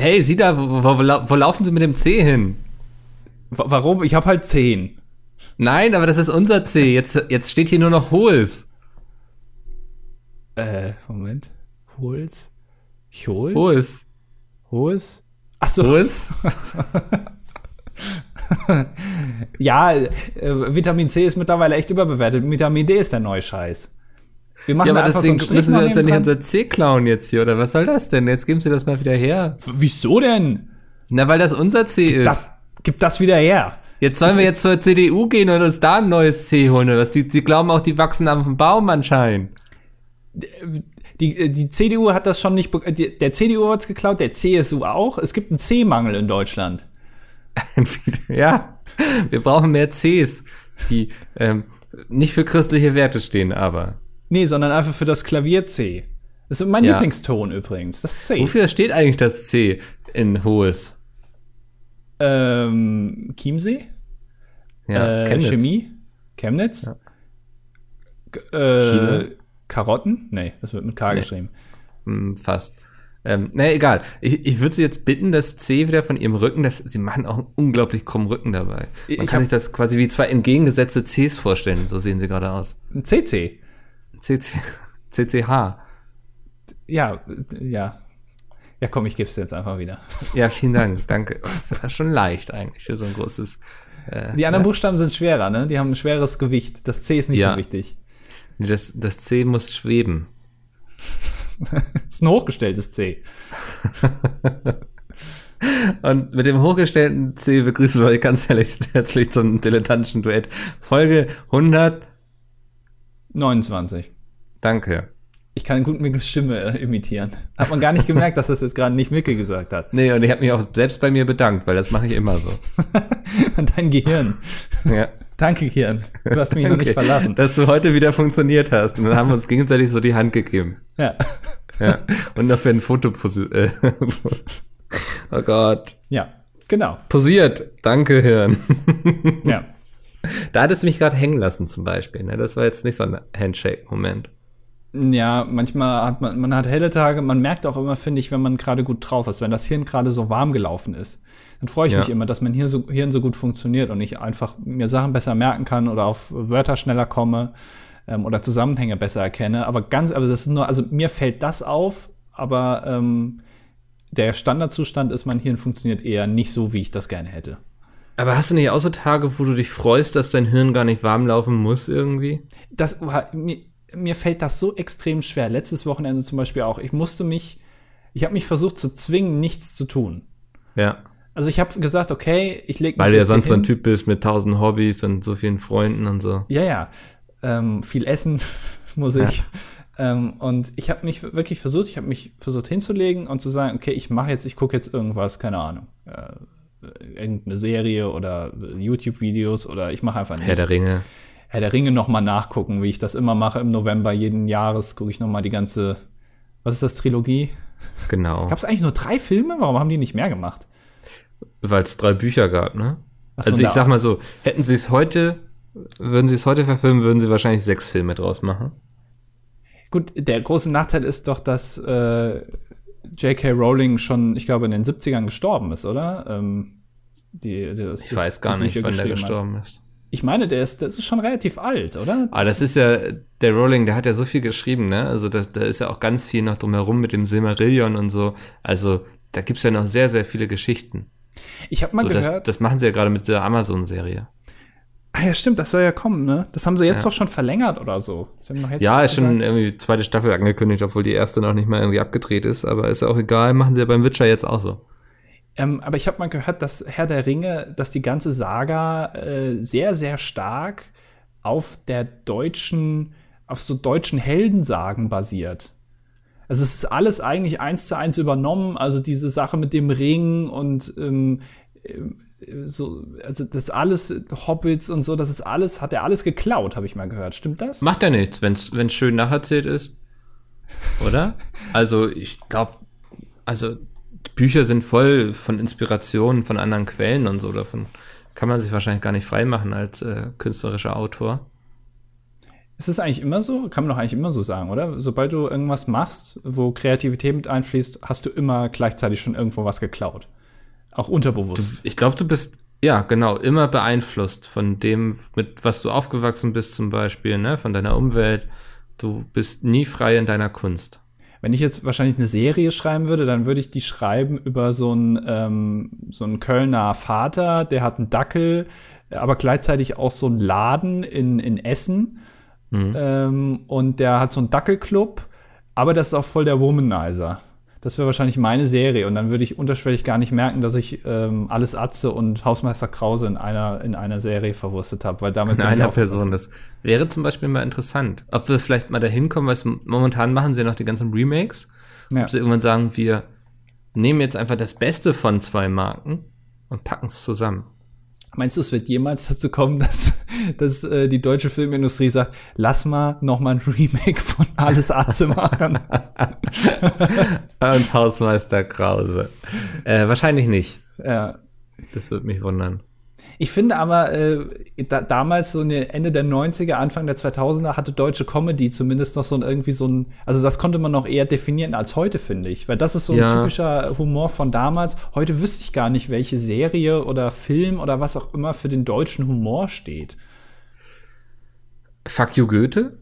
Hey, sieh da, wo, wo, wo laufen Sie mit dem C hin? W warum? Ich habe halt 10. Nein, aber das ist unser C. Jetzt, jetzt steht hier nur noch Hohes. Äh, Moment. Hohes? Hohes? Hohes. Hohes? Achso. Hohes? ja, äh, Vitamin C ist mittlerweile echt überbewertet. Vitamin D ist der neue Scheiß. Wir machen ja, aber einfach deswegen so müssen Sie uns ja nicht unser C klauen jetzt hier, oder was soll das denn? Jetzt geben Sie das mal wieder her. Wieso denn? Na, weil das unser C gib ist. Das, gib das wieder her. Jetzt sollen das wir jetzt zur CDU gehen und uns da ein neues C holen. Oder? Die, sie glauben auch, die wachsen am Baum anscheinend. Die, die CDU hat das schon nicht, der CDU hat es geklaut, der CSU auch. Es gibt einen C-Mangel in Deutschland. ja, wir brauchen mehr Cs, die ähm, nicht für christliche Werte stehen, aber. Nee, sondern einfach für das Klavier C. Das ist mein ja. Lieblingston übrigens, das C. Wofür steht eigentlich das C in Hohes? Ähm, Chiemsee? Ja, äh, Chemie? Chemnitz? Ja. Äh, Karotten? Nee, das wird mit K nee. geschrieben. Hm, fast. Ähm, naja, egal. Ich, ich würde Sie jetzt bitten, das C wieder von Ihrem Rücken, das, Sie machen auch einen unglaublich krummen Rücken dabei. Man ich kann sich das quasi wie zwei entgegengesetzte Cs vorstellen, so sehen Sie gerade aus. Ein CC. CC. CCH. Ja, ja. Ja, komm, ich gebe es jetzt einfach wieder. Ja, vielen Dank, danke. Das ist schon leicht eigentlich für so ein großes. Äh, die anderen ja. Buchstaben sind schwerer, ne? Die haben ein schweres Gewicht. Das C ist nicht ja. so wichtig. Das, das C muss schweben. das ist ein hochgestelltes C. Und mit dem hochgestellten C begrüßen wir euch ganz herzlich zum dilettantischen Duett. Folge 129. Danke. Ich kann gut Mickels Stimme äh, imitieren. Hat man gar nicht gemerkt, dass das jetzt gerade nicht Mickel gesagt hat. Nee, und ich habe mich auch selbst bei mir bedankt, weil das mache ich immer so. Und dein Gehirn. Ja. Danke, Gehirn. Du hast mich noch nicht verlassen. Dass du heute wieder funktioniert hast. Und dann haben wir uns gegenseitig so die Hand gegeben. Ja. Ja. Und noch für ein Foto äh, Oh Gott. Ja, genau. Posiert. Danke, Hirn. Ja. Da hat es mich gerade hängen lassen, zum Beispiel. Ne? Das war jetzt nicht so ein Handshake-Moment. Ja, manchmal hat man, man hat helle Tage, man merkt auch immer, finde ich, wenn man gerade gut drauf ist, wenn das Hirn gerade so warm gelaufen ist dann freue ich ja. mich immer, dass mein Hirn so, Hirn so gut funktioniert und ich einfach mir Sachen besser merken kann oder auf Wörter schneller komme ähm, oder Zusammenhänge besser erkenne. Aber ganz, aber das ist nur, also mir fällt das auf, aber ähm, der Standardzustand ist, mein Hirn funktioniert eher nicht so, wie ich das gerne hätte. Aber hast du nicht auch so Tage, wo du dich freust, dass dein Hirn gar nicht warm laufen muss irgendwie? Das, mir, mir fällt das so extrem schwer. Letztes Wochenende zum Beispiel auch. Ich musste mich, ich habe mich versucht zu zwingen, nichts zu tun. Ja. Also ich habe gesagt, okay, ich lege mich Weil du ja sonst so ein Typ bist mit tausend Hobbys und so vielen Freunden und so. Ja, ja. Ähm, viel essen muss ich. Ja. Ähm, und ich habe mich wirklich versucht, ich habe mich versucht hinzulegen und zu sagen, okay, ich mache jetzt, ich gucke jetzt irgendwas, keine Ahnung. Äh, irgendeine Serie oder YouTube-Videos oder ich mache einfach nichts. Herr der Ringe. Herr der Ringe noch mal nachgucken, wie ich das immer mache im November jeden Jahres, gucke ich noch mal die ganze, was ist das, Trilogie? Genau. Gab es eigentlich nur drei Filme? Warum haben die nicht mehr gemacht? Weil es drei Bücher gab, ne? So, also ich sag mal so, hätten sie es heute, würden sie es heute verfilmen, würden sie wahrscheinlich sechs Filme draus machen. Gut, der große Nachteil ist doch, dass äh, J.K. Rowling schon, ich glaube, in den 70ern gestorben ist, oder? Ähm, die, die, ich weiß gar nicht, wann der gestorben hat. ist. Ich meine, der ist, das ist schon relativ alt, oder? Aber das ist ja, der Rowling, der hat ja so viel geschrieben, ne? Also da, da ist ja auch ganz viel noch drumherum mit dem Silmarillion und so. Also da gibt's ja noch sehr, sehr viele Geschichten. Ich habe mal so, gehört. Das, das, machen sie ja gerade mit der Amazon-Serie. Ah ja, stimmt, das soll ja kommen, ne? Das haben sie jetzt ja. doch schon verlängert oder so. ja, ist schon irgendwie zweite Staffel angekündigt, obwohl die erste noch nicht mal irgendwie abgedreht ist, aber ist ja auch egal, machen sie ja beim Witcher jetzt auch so. Ähm, aber ich habe mal gehört, dass Herr der Ringe, dass die ganze Saga äh, sehr, sehr stark auf der deutschen, auf so deutschen Heldensagen basiert. Also es ist alles eigentlich eins zu eins übernommen. Also diese Sache mit dem Ring und ähm, äh, so, also das alles Hobbits und so, das ist alles, hat er alles geklaut, habe ich mal gehört. Stimmt das? Macht er nichts, wenn es schön nacherzählt ist. Oder? also ich glaube, also Bücher sind voll von Inspirationen von anderen Quellen und so. Davon kann man sich wahrscheinlich gar nicht freimachen als äh, künstlerischer Autor. Ist es eigentlich immer so? Kann man doch eigentlich immer so sagen, oder? Sobald du irgendwas machst, wo Kreativität mit einfließt, hast du immer gleichzeitig schon irgendwo was geklaut. Auch unterbewusst. Du, ich glaube, du bist, ja, genau, immer beeinflusst von dem, mit was du aufgewachsen bist zum Beispiel, ne, von deiner Umwelt. Du bist nie frei in deiner Kunst. Wenn ich jetzt wahrscheinlich eine Serie schreiben würde, dann würde ich die schreiben über so einen, ähm, so einen Kölner Vater, der hat einen Dackel, aber gleichzeitig auch so einen Laden in, in Essen Mhm. Ähm, und der hat so einen Dackelclub, aber das ist auch voll der Womanizer. Das wäre wahrscheinlich meine Serie und dann würde ich unterschwellig gar nicht merken, dass ich ähm, alles Atze und Hausmeister Krause in einer, in einer Serie verwurstet habe, weil damit in einer Person. Das wäre zum Beispiel mal interessant, ob wir vielleicht mal dahin kommen, weil momentan machen sie ja noch die ganzen Remakes. Ja. Ob sie irgendwann sagen, wir nehmen jetzt einfach das Beste von zwei Marken und packen es zusammen. Meinst du, es wird jemals dazu kommen, dass, dass äh, die deutsche Filmindustrie sagt, lass mal noch mal ein Remake von Alles Atze machen? Und Hausmeister Krause. Äh, wahrscheinlich nicht. Ja. Das würde mich wundern. Ich finde aber, äh, da, damals so Ende der 90er, Anfang der 2000er hatte deutsche Comedy zumindest noch so ein irgendwie so ein, also das konnte man noch eher definieren als heute, finde ich. Weil das ist so ein ja. typischer Humor von damals. Heute wüsste ich gar nicht, welche Serie oder Film oder was auch immer für den deutschen Humor steht. Fuck you Goethe?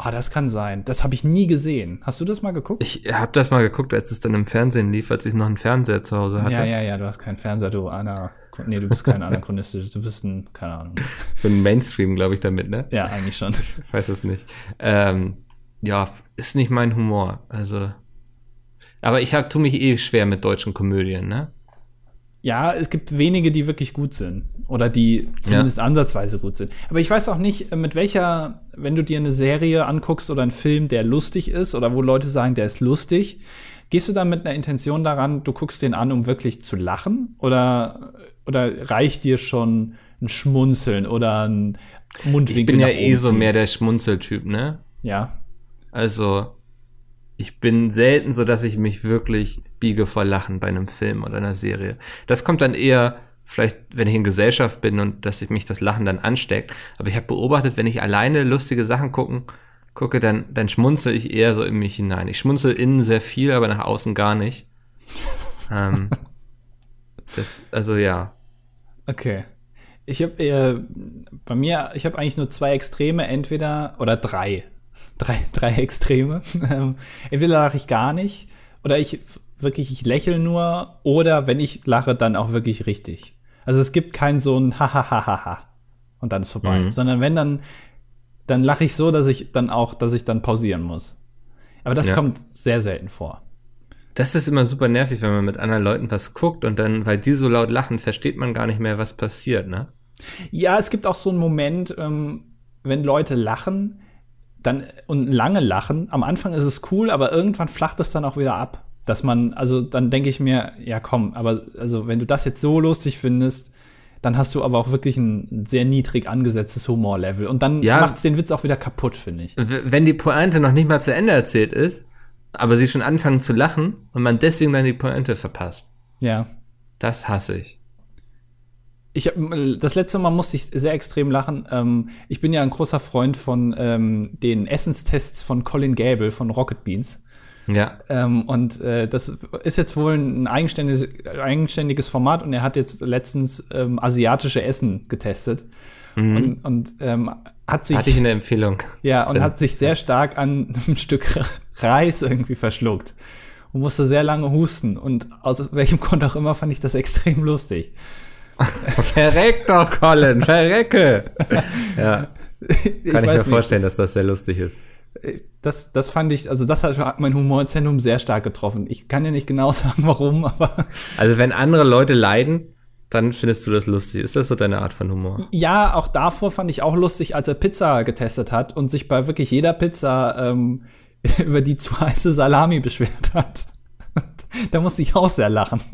Ah, oh, das kann sein. Das habe ich nie gesehen. Hast du das mal geguckt? Ich habe das mal geguckt, als es dann im Fernsehen lief, als ich noch einen Fernseher zu Hause hatte. Ja, ja, ja, du hast keinen Fernseher, du Anna. Nee, du bist kein Anachronistisches, du bist ein, keine Ahnung. Für den Mainstream, glaube ich, damit, ne? Ja, eigentlich schon. Ich weiß es nicht. Ähm, ja, ist nicht mein Humor. Also. Aber ich hab, tu mich eh schwer mit deutschen Komödien, ne? Ja, es gibt wenige, die wirklich gut sind. Oder die zumindest ja. ansatzweise gut sind. Aber ich weiß auch nicht, mit welcher, wenn du dir eine Serie anguckst oder einen Film, der lustig ist, oder wo Leute sagen, der ist lustig, gehst du dann mit einer Intention daran, du guckst den an, um wirklich zu lachen? Oder, oder reicht dir schon ein Schmunzeln oder ein Mundwinkel? Ich bin ja eh so mehr der Schmunzeltyp, ne? Ja. Also, ich bin selten so, dass ich mich wirklich biege vor Lachen bei einem Film oder einer Serie. Das kommt dann eher vielleicht, wenn ich in Gesellschaft bin und dass ich mich das Lachen dann ansteckt. Aber ich habe beobachtet, wenn ich alleine lustige Sachen gucken, gucke, dann, dann schmunzel ich eher so in mich hinein. Ich schmunzel innen sehr viel, aber nach außen gar nicht. ähm, das, also ja. Okay. Ich habe äh, bei mir, ich habe eigentlich nur zwei Extreme, entweder oder drei drei, drei Extreme. Entweder lache ich gar nicht oder ich wirklich, ich lächle nur oder wenn ich lache, dann auch wirklich richtig. Also es gibt kein so ein Hahaha und dann ist vorbei, mhm. sondern wenn dann, dann lache ich so, dass ich dann auch, dass ich dann pausieren muss. Aber das ja. kommt sehr selten vor. Das ist immer super nervig, wenn man mit anderen Leuten was guckt und dann, weil die so laut lachen, versteht man gar nicht mehr, was passiert, ne? Ja, es gibt auch so einen Moment, ähm, wenn Leute lachen, dann und lange lachen. Am Anfang ist es cool, aber irgendwann flacht es dann auch wieder ab. Dass man, also dann denke ich mir, ja komm, aber also wenn du das jetzt so lustig findest, dann hast du aber auch wirklich ein sehr niedrig angesetztes Humorlevel. Und dann ja, macht es den Witz auch wieder kaputt, finde ich. Wenn die Pointe noch nicht mal zu Ende erzählt ist, aber sie schon anfangen zu lachen und man deswegen dann die Pointe verpasst. Ja. Das hasse ich. Ich hab, das letzte Mal musste ich sehr extrem lachen. Ähm, ich bin ja ein großer Freund von ähm, den Essenstests von Colin Gable von Rocket Beans. Ja. Ähm, und äh, das ist jetzt wohl ein eigenständiges, eigenständiges Format und er hat jetzt letztens ähm, asiatische Essen getestet. Mhm. Und, und ähm, hat sich. Hatte ich eine Empfehlung. Ja, und hat sich sehr stark an einem Stück Reis irgendwie verschluckt und musste sehr lange husten. Und aus welchem Grund auch immer fand ich das extrem lustig. Verreck doch, Colin, verrecke. ja. Ich Kann ich, mir vorstellen, das, dass das sehr lustig ist. Das, das fand ich, also das hat mein Humorzentrum sehr stark getroffen. Ich kann ja nicht genau sagen, warum, aber. Also wenn andere Leute leiden, dann findest du das lustig. Ist das so deine Art von Humor? Ja, auch davor fand ich auch lustig, als er Pizza getestet hat und sich bei wirklich jeder Pizza ähm, über die zu heiße Salami beschwert hat. da musste ich auch sehr lachen.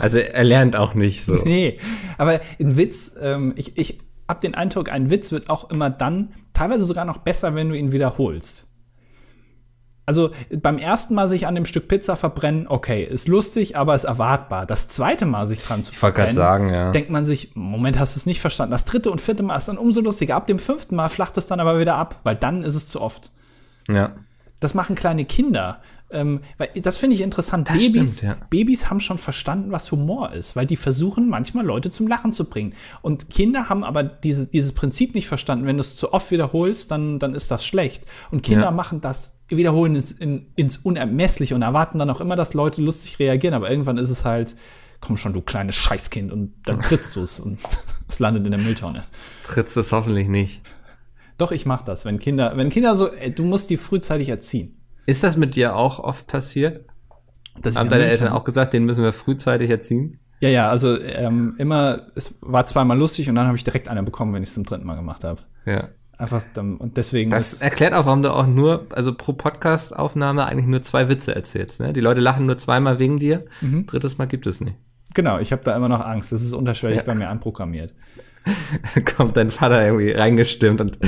Also er lernt auch nicht so. Nee, aber ein Witz, ähm, ich, ich habe den Eindruck, ein Witz wird auch immer dann, teilweise sogar noch besser, wenn du ihn wiederholst. Also beim ersten Mal sich an dem Stück Pizza verbrennen, okay, ist lustig, aber ist erwartbar. Das zweite Mal sich dran zu verbrennen, sagen, ja. denkt man sich, Moment, hast du es nicht verstanden. Das dritte und vierte Mal ist dann umso lustiger. Ab dem fünften Mal flacht es dann aber wieder ab, weil dann ist es zu oft. Ja. Das machen kleine Kinder. Ähm, weil das finde ich interessant. Das Babys, stimmt, ja. Babys haben schon verstanden, was Humor ist, weil die versuchen manchmal Leute zum Lachen zu bringen. Und Kinder haben aber diese, dieses Prinzip nicht verstanden. Wenn du es zu oft wiederholst, dann, dann ist das schlecht. Und Kinder Ja. machen das, wiederholen es in, ins Unermessliche und erwarten dann auch immer, dass Leute lustig reagieren. Aber irgendwann ist es halt, komm schon, du kleines Scheißkind. Und dann trittst du es und es landet in der Mülltonne. Trittst es hoffentlich nicht. Doch, ich mach das. Wenn Kinder, wenn Kinder so, ey, du musst die frühzeitig erziehen. Ist das mit dir auch oft passiert? Dass Haben eine deine Eltern auch gesagt, den müssen wir frühzeitig erziehen? Ja, ja, also ähm, immer, es war zweimal lustig und dann habe ich direkt eine bekommen, wenn ich es zum dritten Mal gemacht habe. Ja. Einfach dann, und deswegen Das erklärt auch, warum du auch nur, also pro Podcast-Aufnahme eigentlich nur zwei Witze erzählst. Ne? Die Leute lachen nur zweimal wegen dir. Mhm. Drittes Mal gibt es nicht. genau, ich habe da immer noch Angst. Das ist unterschwellig Ja. bei mir anprogrammiert. Kommt dein Vater irgendwie reingestimmt und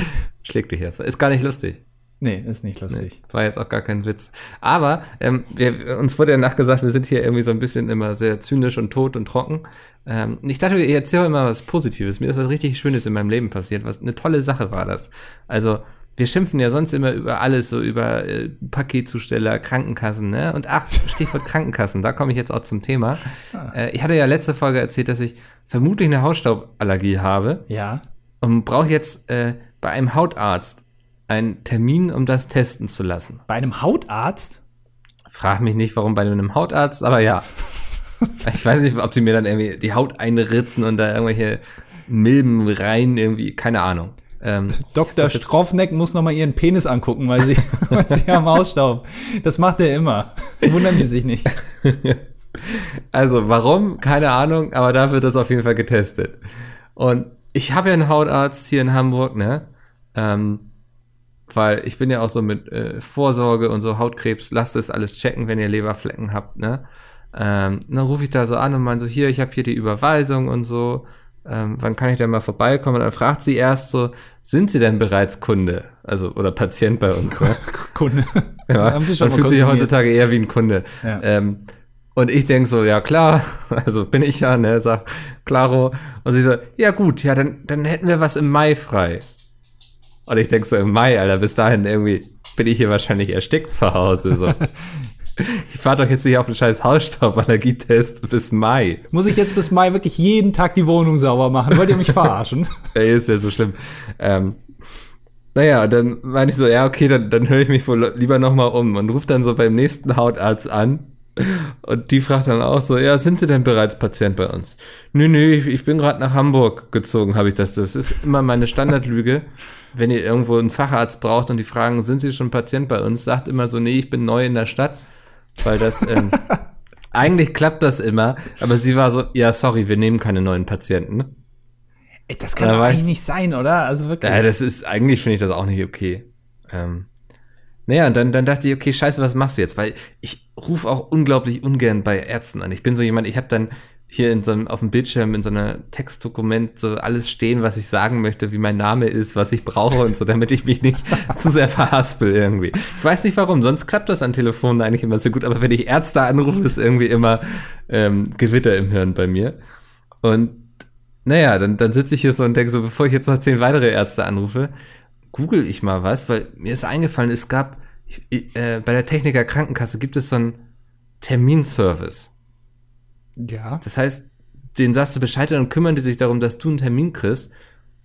schlägt dich erst. Ist gar nicht lustig. Nee, ist nicht lustig. War jetzt auch gar kein Witz. Aber ähm, wir, uns wurde ja nachgesagt, wir sind hier irgendwie so ein bisschen immer sehr zynisch und tot und trocken. Ähm, ich dachte, ich erzähle immer was Positives. Mir ist was richtig Schönes in meinem Leben passiert. Was eine tolle Sache war das. Also wir schimpfen ja sonst immer über alles, so über äh, Paketzusteller, Krankenkassen, ne? Und ach, Stichwort Krankenkassen, da komme ich jetzt auch zum Thema. Äh, ich hatte ja letzte Folge erzählt, dass ich vermutlich eine Hausstauballergie habe Ja. und brauche jetzt äh, bei einem Hautarzt einen Termin, um das testen zu lassen. Bei einem Hautarzt? Frag mich nicht, warum bei einem Hautarzt, aber ja. ich weiß nicht, ob sie mir dann irgendwie die Haut einritzen und da irgendwelche Milben rein, irgendwie, keine Ahnung. Ähm, Dr. Stroffneck muss noch mal ihren Penis angucken, weil sie, weil sie am Hausstaub. Das macht er immer. Wundern Sie sich nicht. also, warum? Keine Ahnung, aber da wird das auf jeden Fall getestet. Und ich habe ja einen Hautarzt hier in Hamburg, ne? Ähm, weil ich bin ja auch so mit äh, Vorsorge und so Hautkrebs, lasst es alles checken, wenn ihr Leberflecken habt, ne? Ähm, dann rufe ich da so an und meine so, hier, ich habe hier die Überweisung und so, ähm, wann kann ich denn mal vorbeikommen? Und dann fragt sie erst so, sind Sie denn bereits Kunde? Also, oder Patient bei uns, ne? Kunde. Ja, Haben Sie schon man fühlt sich heutzutage eher wie ein Kunde. Ja. Ähm, und ich denk so, ja klar, also bin ich ja, ne, sag, klaro. Und sie so, ja gut, ja, dann, dann hätten wir was im Mai frei. Und ich denk so, im Mai, Alter, bis dahin irgendwie bin ich hier wahrscheinlich erstickt zu Hause. So. ich fahr doch jetzt nicht auf den scheiß Hausstauballergietest bis Mai. Muss ich jetzt bis Mai wirklich jeden Tag die Wohnung sauber machen? Wollt ihr mich verarschen? Ey, ist ja so schlimm. Ähm, naja, dann meine ich so, ja, okay, dann, dann höre ich mich wohl lieber nochmal um und rufe dann so beim nächsten Hautarzt an. Und die fragt dann auch so, ja, sind Sie denn bereits Patient bei uns? Nö, nö, ich, ich bin gerade nach Hamburg gezogen, habe ich das. Das ist immer meine Standardlüge. Wenn ihr irgendwo einen Facharzt braucht und die fragen, sind Sie schon Patient bei uns, sagt immer so, nee, ich bin neu in der Stadt. Weil das, ähm, eigentlich klappt das immer, aber sie war so, ja, sorry, wir nehmen keine neuen Patienten. Ey, das kann doch eigentlich nicht sein, oder? Also wirklich. Ja, das ist, eigentlich finde ich das auch nicht okay. Ähm, naja, und dann, dann dachte ich, okay, scheiße, was machst du jetzt? Weil ich rufe auch unglaublich ungern bei Ärzten an. Ich bin so jemand, ich habe dann hier in so einem, auf dem Bildschirm in so einer Textdokument so alles stehen, was ich sagen möchte, wie mein Name ist, was ich brauche und so, damit ich mich nicht zu sehr verhaspel irgendwie. Ich weiß nicht warum, sonst klappt das an Telefonen eigentlich immer so gut, aber wenn ich Ärzte anrufe, ist irgendwie immer ähm, Gewitter im Hirn bei mir. Und naja, dann, dann sitze ich hier so und denke so, bevor ich jetzt noch zehn weitere Ärzte anrufe, google ich mal was, weil mir ist eingefallen, es gab ich, äh, bei der Techniker Krankenkasse gibt es so einen Terminservice. Ja. Das heißt, den sagst du Bescheid und kümmern die sich darum, dass du einen Termin kriegst.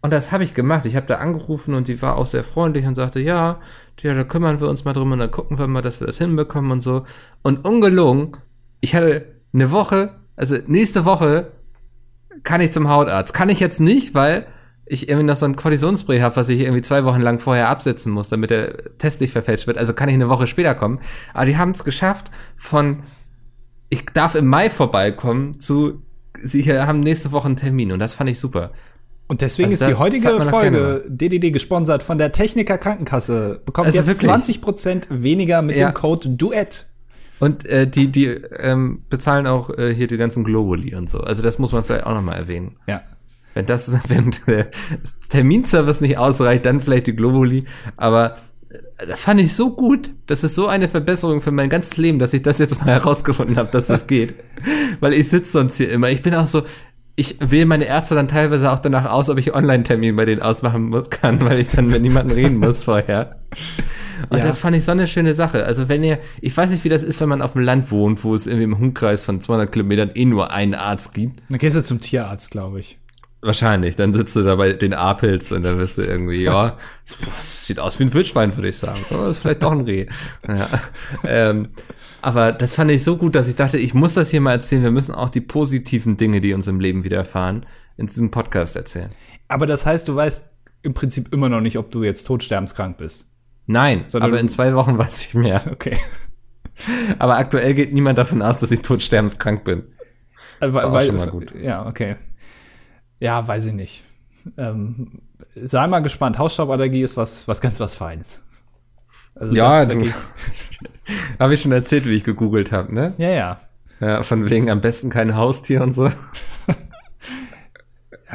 Und das habe ich gemacht. Ich habe da angerufen und die war auch sehr freundlich und sagte, ja, ja, da kümmern wir uns mal drum und dann gucken wir mal, dass wir das hinbekommen und so. Und ungelogen, ich hatte eine Woche, also nächste Woche kann ich zum Hautarzt. Kann ich jetzt nicht, weil ich irgendwie noch so ein Kortisonspray habe, was ich irgendwie zwei Wochen lang vorher absetzen muss, damit der Test nicht verfälscht wird. Also kann ich eine Woche später kommen. Aber die haben es geschafft von ich darf im Mai vorbeikommen zu sie haben nächste Woche einen Termin und das fand ich super. Und deswegen Also ist die heutige Folge DDD gesponsert von der Techniker Krankenkasse. Bekommt Also jetzt wirklich. 20% weniger mit Ja. dem Code DUET. Und äh, die die ähm, bezahlen auch äh, hier die ganzen Globuli und so. Also das muss man vielleicht auch noch mal erwähnen. Ja. Wenn das wenn der Terminservice nicht ausreicht, dann vielleicht die Globuli, aber das fand ich so gut. Das ist so eine Verbesserung für mein ganzes Leben, dass ich das jetzt mal herausgefunden habe, dass das geht. Weil ich sitze sonst hier immer. Ich bin auch so, ich wähle meine Ärzte dann teilweise auch danach aus, ob ich Online-Termin bei denen ausmachen muss, kann, weil ich dann mit niemandem reden muss vorher. Und ja. das fand ich so eine schöne Sache. Also wenn ihr, ich weiß nicht, wie das ist, wenn man auf dem Land wohnt, wo es irgendwie im Umkreis von 200 Kilometern eh nur einen Arzt gibt. Dann gehst du zum Tierarzt, glaube ich. Wahrscheinlich. Dann sitzt du da bei den Apels und dann wirst du irgendwie, ja, sieht aus wie ein Wildschwein, würde ich sagen. Oh, ist vielleicht doch ein Reh. Ja. Ähm, aber das fand ich so gut, dass ich dachte, ich muss das hier mal erzählen. Wir müssen auch die positiven Dinge, die uns im Leben widerfahren, in diesem Podcast erzählen. Aber das heißt, du weißt im Prinzip immer noch nicht, ob du jetzt todsterbenskrank bist. Nein, Sondern aber in zwei Wochen weiß ich mehr. Okay. Aber aktuell geht niemand davon aus, dass ich todsterbenskrank bin. Das ist auch weil, schon mal gut. Ja, okay. Ja, weiß ich nicht. Ähm, sei mal gespannt. Hausstauballergie ist was, was ganz was Feines. Also ja, habe ich schon erzählt, wie ich gegoogelt habe, ne? Ja, ja. Ja, von wegen am besten kein Haustier und so. ja,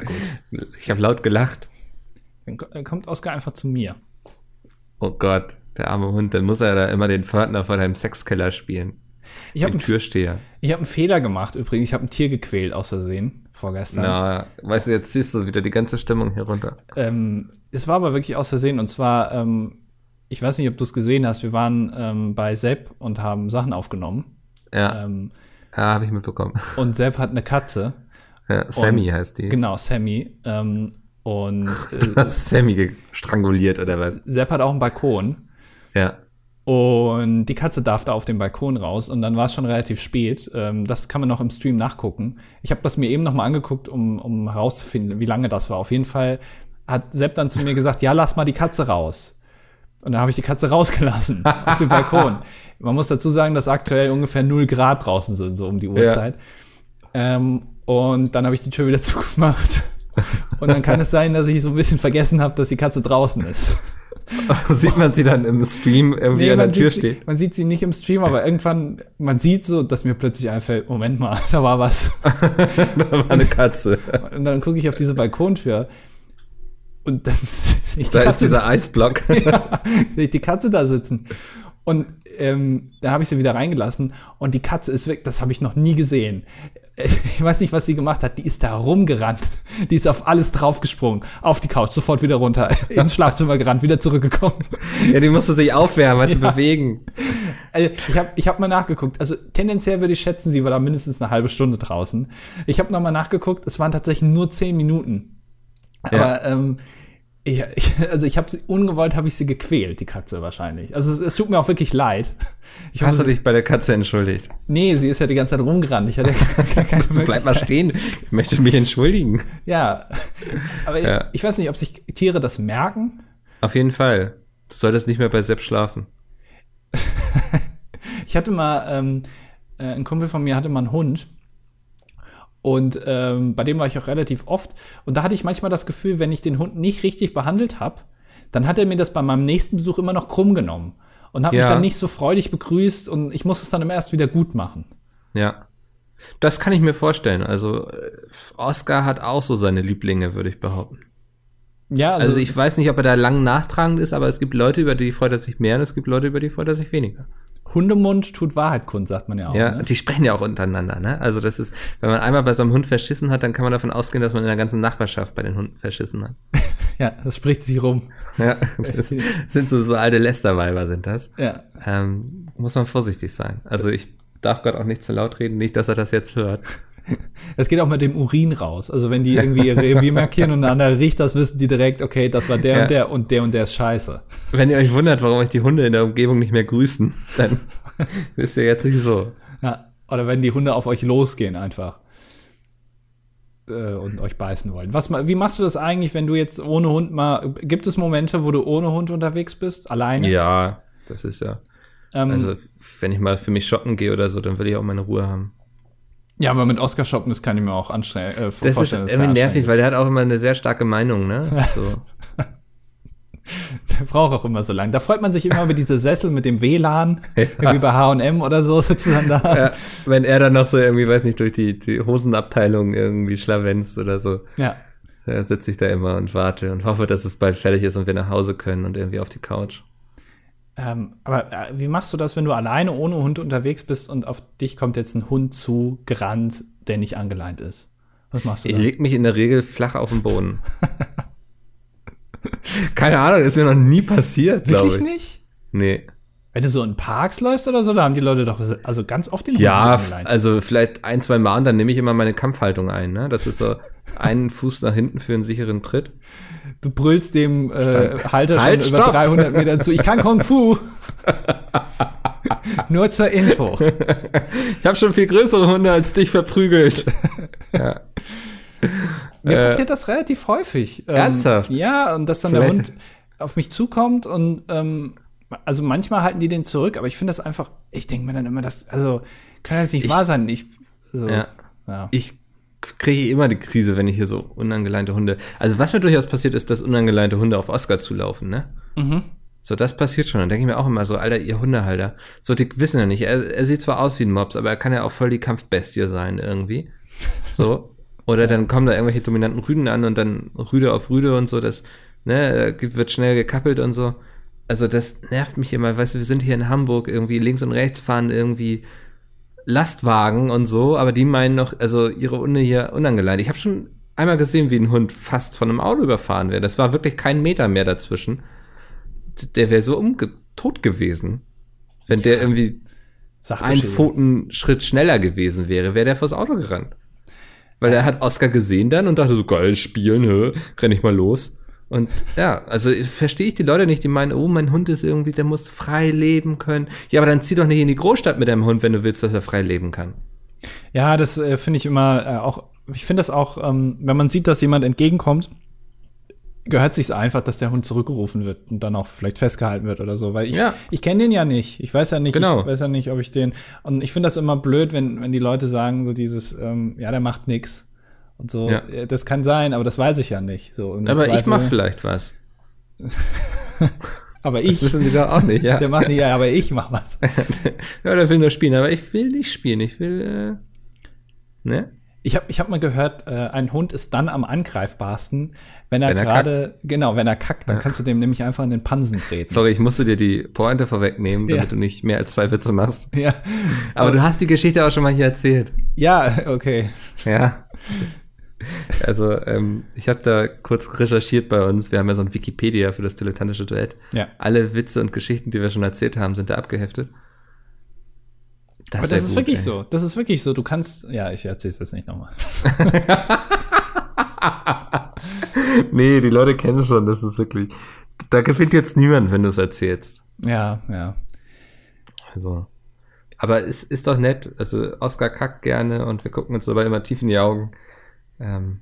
gut. Ich habe laut gelacht. Dann kommt Oskar einfach zu mir. Oh Gott, der arme Hund, dann muss er da immer den Pförtner vor deinem Sexkeller spielen. Ich habe einen Türsteher. Ich habe einen Fehler gemacht übrigens. Ich habe ein Tier gequält aus Versehen vorgestern. Na, weißt du, jetzt siehst du wieder die ganze Stimmung hier runter. Ähm, es war aber wirklich aus Versehen und zwar ähm, ich weiß nicht, ob du es gesehen hast, wir waren ähm, bei Sepp und haben Sachen aufgenommen. Ja. Ähm, ja, habe ich mitbekommen. Und Sepp hat eine Katze. Ja, Sammy und, heißt die. Genau, Sammy. Ähm, und äh, Sammy stranguliert oder was? Sepp hat auch einen Balkon. Ja. Und die Katze darf da auf den Balkon raus und dann war es schon relativ spät. Ähm, das kann man noch im Stream nachgucken. Ich habe das mir eben noch mal angeguckt, um, um herauszufinden, wie lange das war. Auf jeden Fall hat Sepp dann zu mir gesagt, ja, lass mal die Katze raus. Und dann habe ich die Katze rausgelassen auf dem Balkon. Man muss dazu sagen, dass aktuell ungefähr 0 Grad draußen sind, so um die Uhrzeit. Ja. Ähm, und dann habe ich die Tür wieder zugemacht. Und dann kann es sein, dass ich so ein bisschen vergessen habe, dass die Katze draußen ist. sieht man sie dann im Stream irgendwie nee, an der Tür steht? Man sieht sie nicht im Stream, aber irgendwann, man sieht so, dass mir plötzlich einfällt, Moment mal, da war was. da war eine Katze. Und dann gucke ich auf diese Balkontür und dann sehe ich da Katze, ist dieser Eisblock. ja, sehe ich die Katze da sitzen. Und ähm, dann habe ich sie wieder reingelassen und die Katze ist weg, das habe ich noch nie gesehen. Ich weiß nicht, was sie gemacht hat. Die ist da rumgerannt. Die ist auf alles draufgesprungen. Auf die Couch, sofort wieder runter. Ins Schlafzimmer gerannt, wieder zurückgekommen. Ja, die musste sich aufwärmen, also ja. bewegen. Also ich habe ich hab mal nachgeguckt. Also tendenziell würde ich schätzen, sie war da mindestens eine halbe Stunde draußen. Ich habe nochmal nachgeguckt. Es waren tatsächlich nur zehn Minuten. Aber ja. ähm, ich, ich, also ich habe sie ungewollt, habe ich sie gequält, die Katze wahrscheinlich. Also es, es tut mir auch wirklich leid. Ich Hast hoffe, du dich bei der Katze entschuldigt? Nee, sie ist ja die ganze Zeit rumgerannt. Ich hatte gar keine also bleib mal stehen. Ich möchte mich entschuldigen. Ja, aber ja. Ich, ich, weiß nicht, ob sich Tiere das merken. Auf jeden Fall. Du solltest nicht mehr bei Sepp schlafen. ich hatte mal ähm, äh, ein Kumpel von mir hatte mal einen Hund und ähm, bei dem war ich auch relativ oft. Und da hatte ich manchmal das Gefühl, wenn ich den Hund nicht richtig behandelt habe, dann hat er mir das bei meinem nächsten Besuch immer noch krumm genommen. Und hat ja. mich dann nicht so freudig begrüßt und ich muss es dann immer erst wieder gut machen. Ja. Das kann ich mir vorstellen. Also Oscar hat auch so seine Lieblinge, würde ich behaupten. Ja, also, also ich weiß nicht, ob er da lang nachtragend ist, aber es gibt Leute, über die freut er sich mehr und es gibt Leute, über die freut er sich weniger. Hundemund tut Wahrheit kund, sagt man ja auch. Ja, ne? die sprechen ja auch untereinander, ne? Also das ist, wenn man einmal bei so einem Hund verschissen hat, dann kann man davon ausgehen, dass man in der ganzen Nachbarschaft bei den Hunden verschissen hat. ja, das spricht sich rum. Ja, das sind so, so alte Lästerweiber sind das. Ja. Ähm, muss man vorsichtig sein. Also ich darf Gott auch nicht zu laut reden, nicht, dass er das jetzt hört. Es geht auch mit dem Urin raus. Also wenn die irgendwie ihre Revier markieren und ein anderer riecht, das wissen die direkt, okay, das war der ja. und der und der und der ist scheiße. Wenn ihr euch wundert, warum euch die Hunde in der Umgebung nicht mehr grüßen, dann wisst ihr jetzt nicht so. Ja, oder wenn die Hunde auf euch losgehen einfach äh, und euch beißen wollen. Was, wie machst du das eigentlich, wenn du jetzt ohne Hund mal, gibt es Momente, wo du ohne Hund unterwegs bist, alleine? Ja, das ist ja. Ähm, also, wenn ich mal für mich shoppen gehe oder so, dann will ich auch meine Ruhe haben. Ja, aber mit Oscar shoppen, das kann ich mir auch anstrengen. Äh, das ist irgendwie nervig, weil der hat auch immer eine sehr starke Meinung, ne? So. der braucht auch immer so lange. Da freut man sich immer über diese Sessel mit dem WLAN, ja. irgendwie bei H&M oder so dann da. Ja, wenn er dann noch so irgendwie, weiß nicht, durch die, die Hosenabteilung irgendwie schlavenzt oder so. Ja. Da sitze ich da immer und warte und hoffe, dass es bald fertig ist und wir nach Hause können und irgendwie auf die Couch. Ähm, aber äh, wie machst du das, wenn du alleine ohne Hund unterwegs bist und auf dich kommt jetzt ein Hund zu, gerannt, der nicht angeleint ist? Was machst du? Ich leg mich in der Regel flach auf den Boden. Keine Ahnung, ist mir noch nie passiert, glaube ich. Wirklich nicht? Nee. Wenn du so in Parks läufst oder so, da haben die Leute doch also ganz oft den Hund Ja, also vielleicht ein, zwei Mal und dann nehme ich immer meine Kampfhaltung ein. Ne? Das ist so einen Fuß nach hinten für einen sicheren Tritt. Du brüllst dem äh, Halter halt, schon stopp. über 300 Meter zu. Ich kann Kung Fu. Nur zur Info. Ich habe schon viel größere Hunde als dich verprügelt. ja. Mir äh, passiert das relativ häufig. Ähm, ernsthaft? Ja, und dass dann Vielleicht. der Hund auf mich zukommt und ähm, also manchmal halten die den zurück, aber ich finde das einfach, ich denke mir dann immer, das, also kann das nicht ich, wahr sein. Ich, so, ja. ja. Ich kriege immer die Krise, wenn ich hier so unangeleinte Hunde. Also was mir durchaus passiert, ist, dass unangeleinte Hunde auf Oscar zulaufen, ne? Mhm. So, das passiert schon. Dann denke ich mir auch immer so, Alter, ihr Hundehalter. So, die wissen ja nicht. Er, er sieht zwar aus wie ein Mops, aber er kann ja auch voll die Kampfbestie sein irgendwie. So. Oder dann kommen da irgendwelche dominanten Rüden an und dann Rüde auf Rüde und so, das, ne, wird schnell gekappelt und so. Also das nervt mich immer, weißt du, wir sind hier in Hamburg, irgendwie links und rechts fahren irgendwie Lastwagen und so, aber die meinen noch, also ihre Hunde hier unangeleint. Ich habe schon einmal gesehen, wie ein Hund fast von einem Auto überfahren wäre. Das war wirklich kein Meter mehr dazwischen. Der wäre so tot gewesen. Wenn der irgendwie ein Pfotenschritt schneller gewesen wäre, wäre der vors Auto gerannt. Weil er hat Oscar gesehen dann und dachte so, geil, spielen, hä, renn ich mal los. Und ja, also verstehe ich die Leute nicht, die meinen, oh, mein Hund ist irgendwie, der muss frei leben können. Ja, aber dann zieh doch nicht in die Großstadt mit deinem Hund, wenn du willst, dass er frei leben kann. Ja, das äh, finde ich immer äh, auch, ich finde das auch, ähm, wenn man sieht, dass jemand entgegenkommt, gehört sich einfach, dass der Hund zurückgerufen wird und dann auch vielleicht festgehalten wird oder so, weil ich, ja. ich kenne den ja nicht. Ich weiß ja nicht, genau. ich weiß ja nicht, ob ich den, und ich finde das immer blöd, wenn, wenn die Leute sagen, so dieses, ähm, ja, der macht nix. Und so, ja. das kann sein, aber das weiß ich ja nicht. So, aber Zweifel, ich mach vielleicht was. aber ich. Das wissen die doch auch nicht, ja. Der macht nicht, ja, aber ich mach was. ja, der will nur spielen, aber ich will nicht spielen. Ich will, äh, ne? Ich habe ich hab mal gehört, äh, ein Hund ist dann am angreifbarsten, wenn er, er gerade, genau, wenn er kackt, dann ja. kannst du dem nämlich einfach in den Pansen treten. Sorry, ich musste dir die Pointe vorwegnehmen, damit ja. du nicht mehr als zwei Witze machst. Ja. Aber, Aber du hast die Geschichte auch schon mal hier erzählt. Ja, okay. Ja. Also, ähm, ich habe da kurz recherchiert bei uns. Wir haben ja so ein Wikipedia für das dilettantische Duett. Ja. Alle Witze und Geschichten, die wir schon erzählt haben, sind da abgeheftet. Das Aber das ist gut, wirklich ey. so. Das ist wirklich so. Du kannst. Ja, ich erzähle es jetzt nicht nochmal. nee, die Leute kennen schon. Das ist wirklich. Da gefällt jetzt niemand, wenn du es erzählst. Ja, ja. Also. Aber es ist doch nett. Also, Oscar kackt gerne und wir gucken uns dabei immer tief in die Augen. Ähm,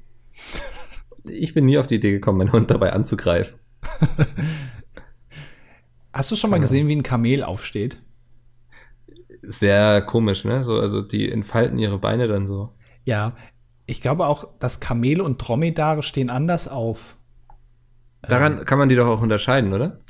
ich bin nie auf die Idee gekommen, meinen Hund dabei anzugreifen. Hast du schon mal gesehen, wie ein Kamel aufsteht? Sehr komisch, ne? So, also die entfalten ihre Beine dann so. Ja, ich glaube auch, dass Kamele und Dromedare stehen anders auf. Daran ähm. kann man die doch auch unterscheiden, oder?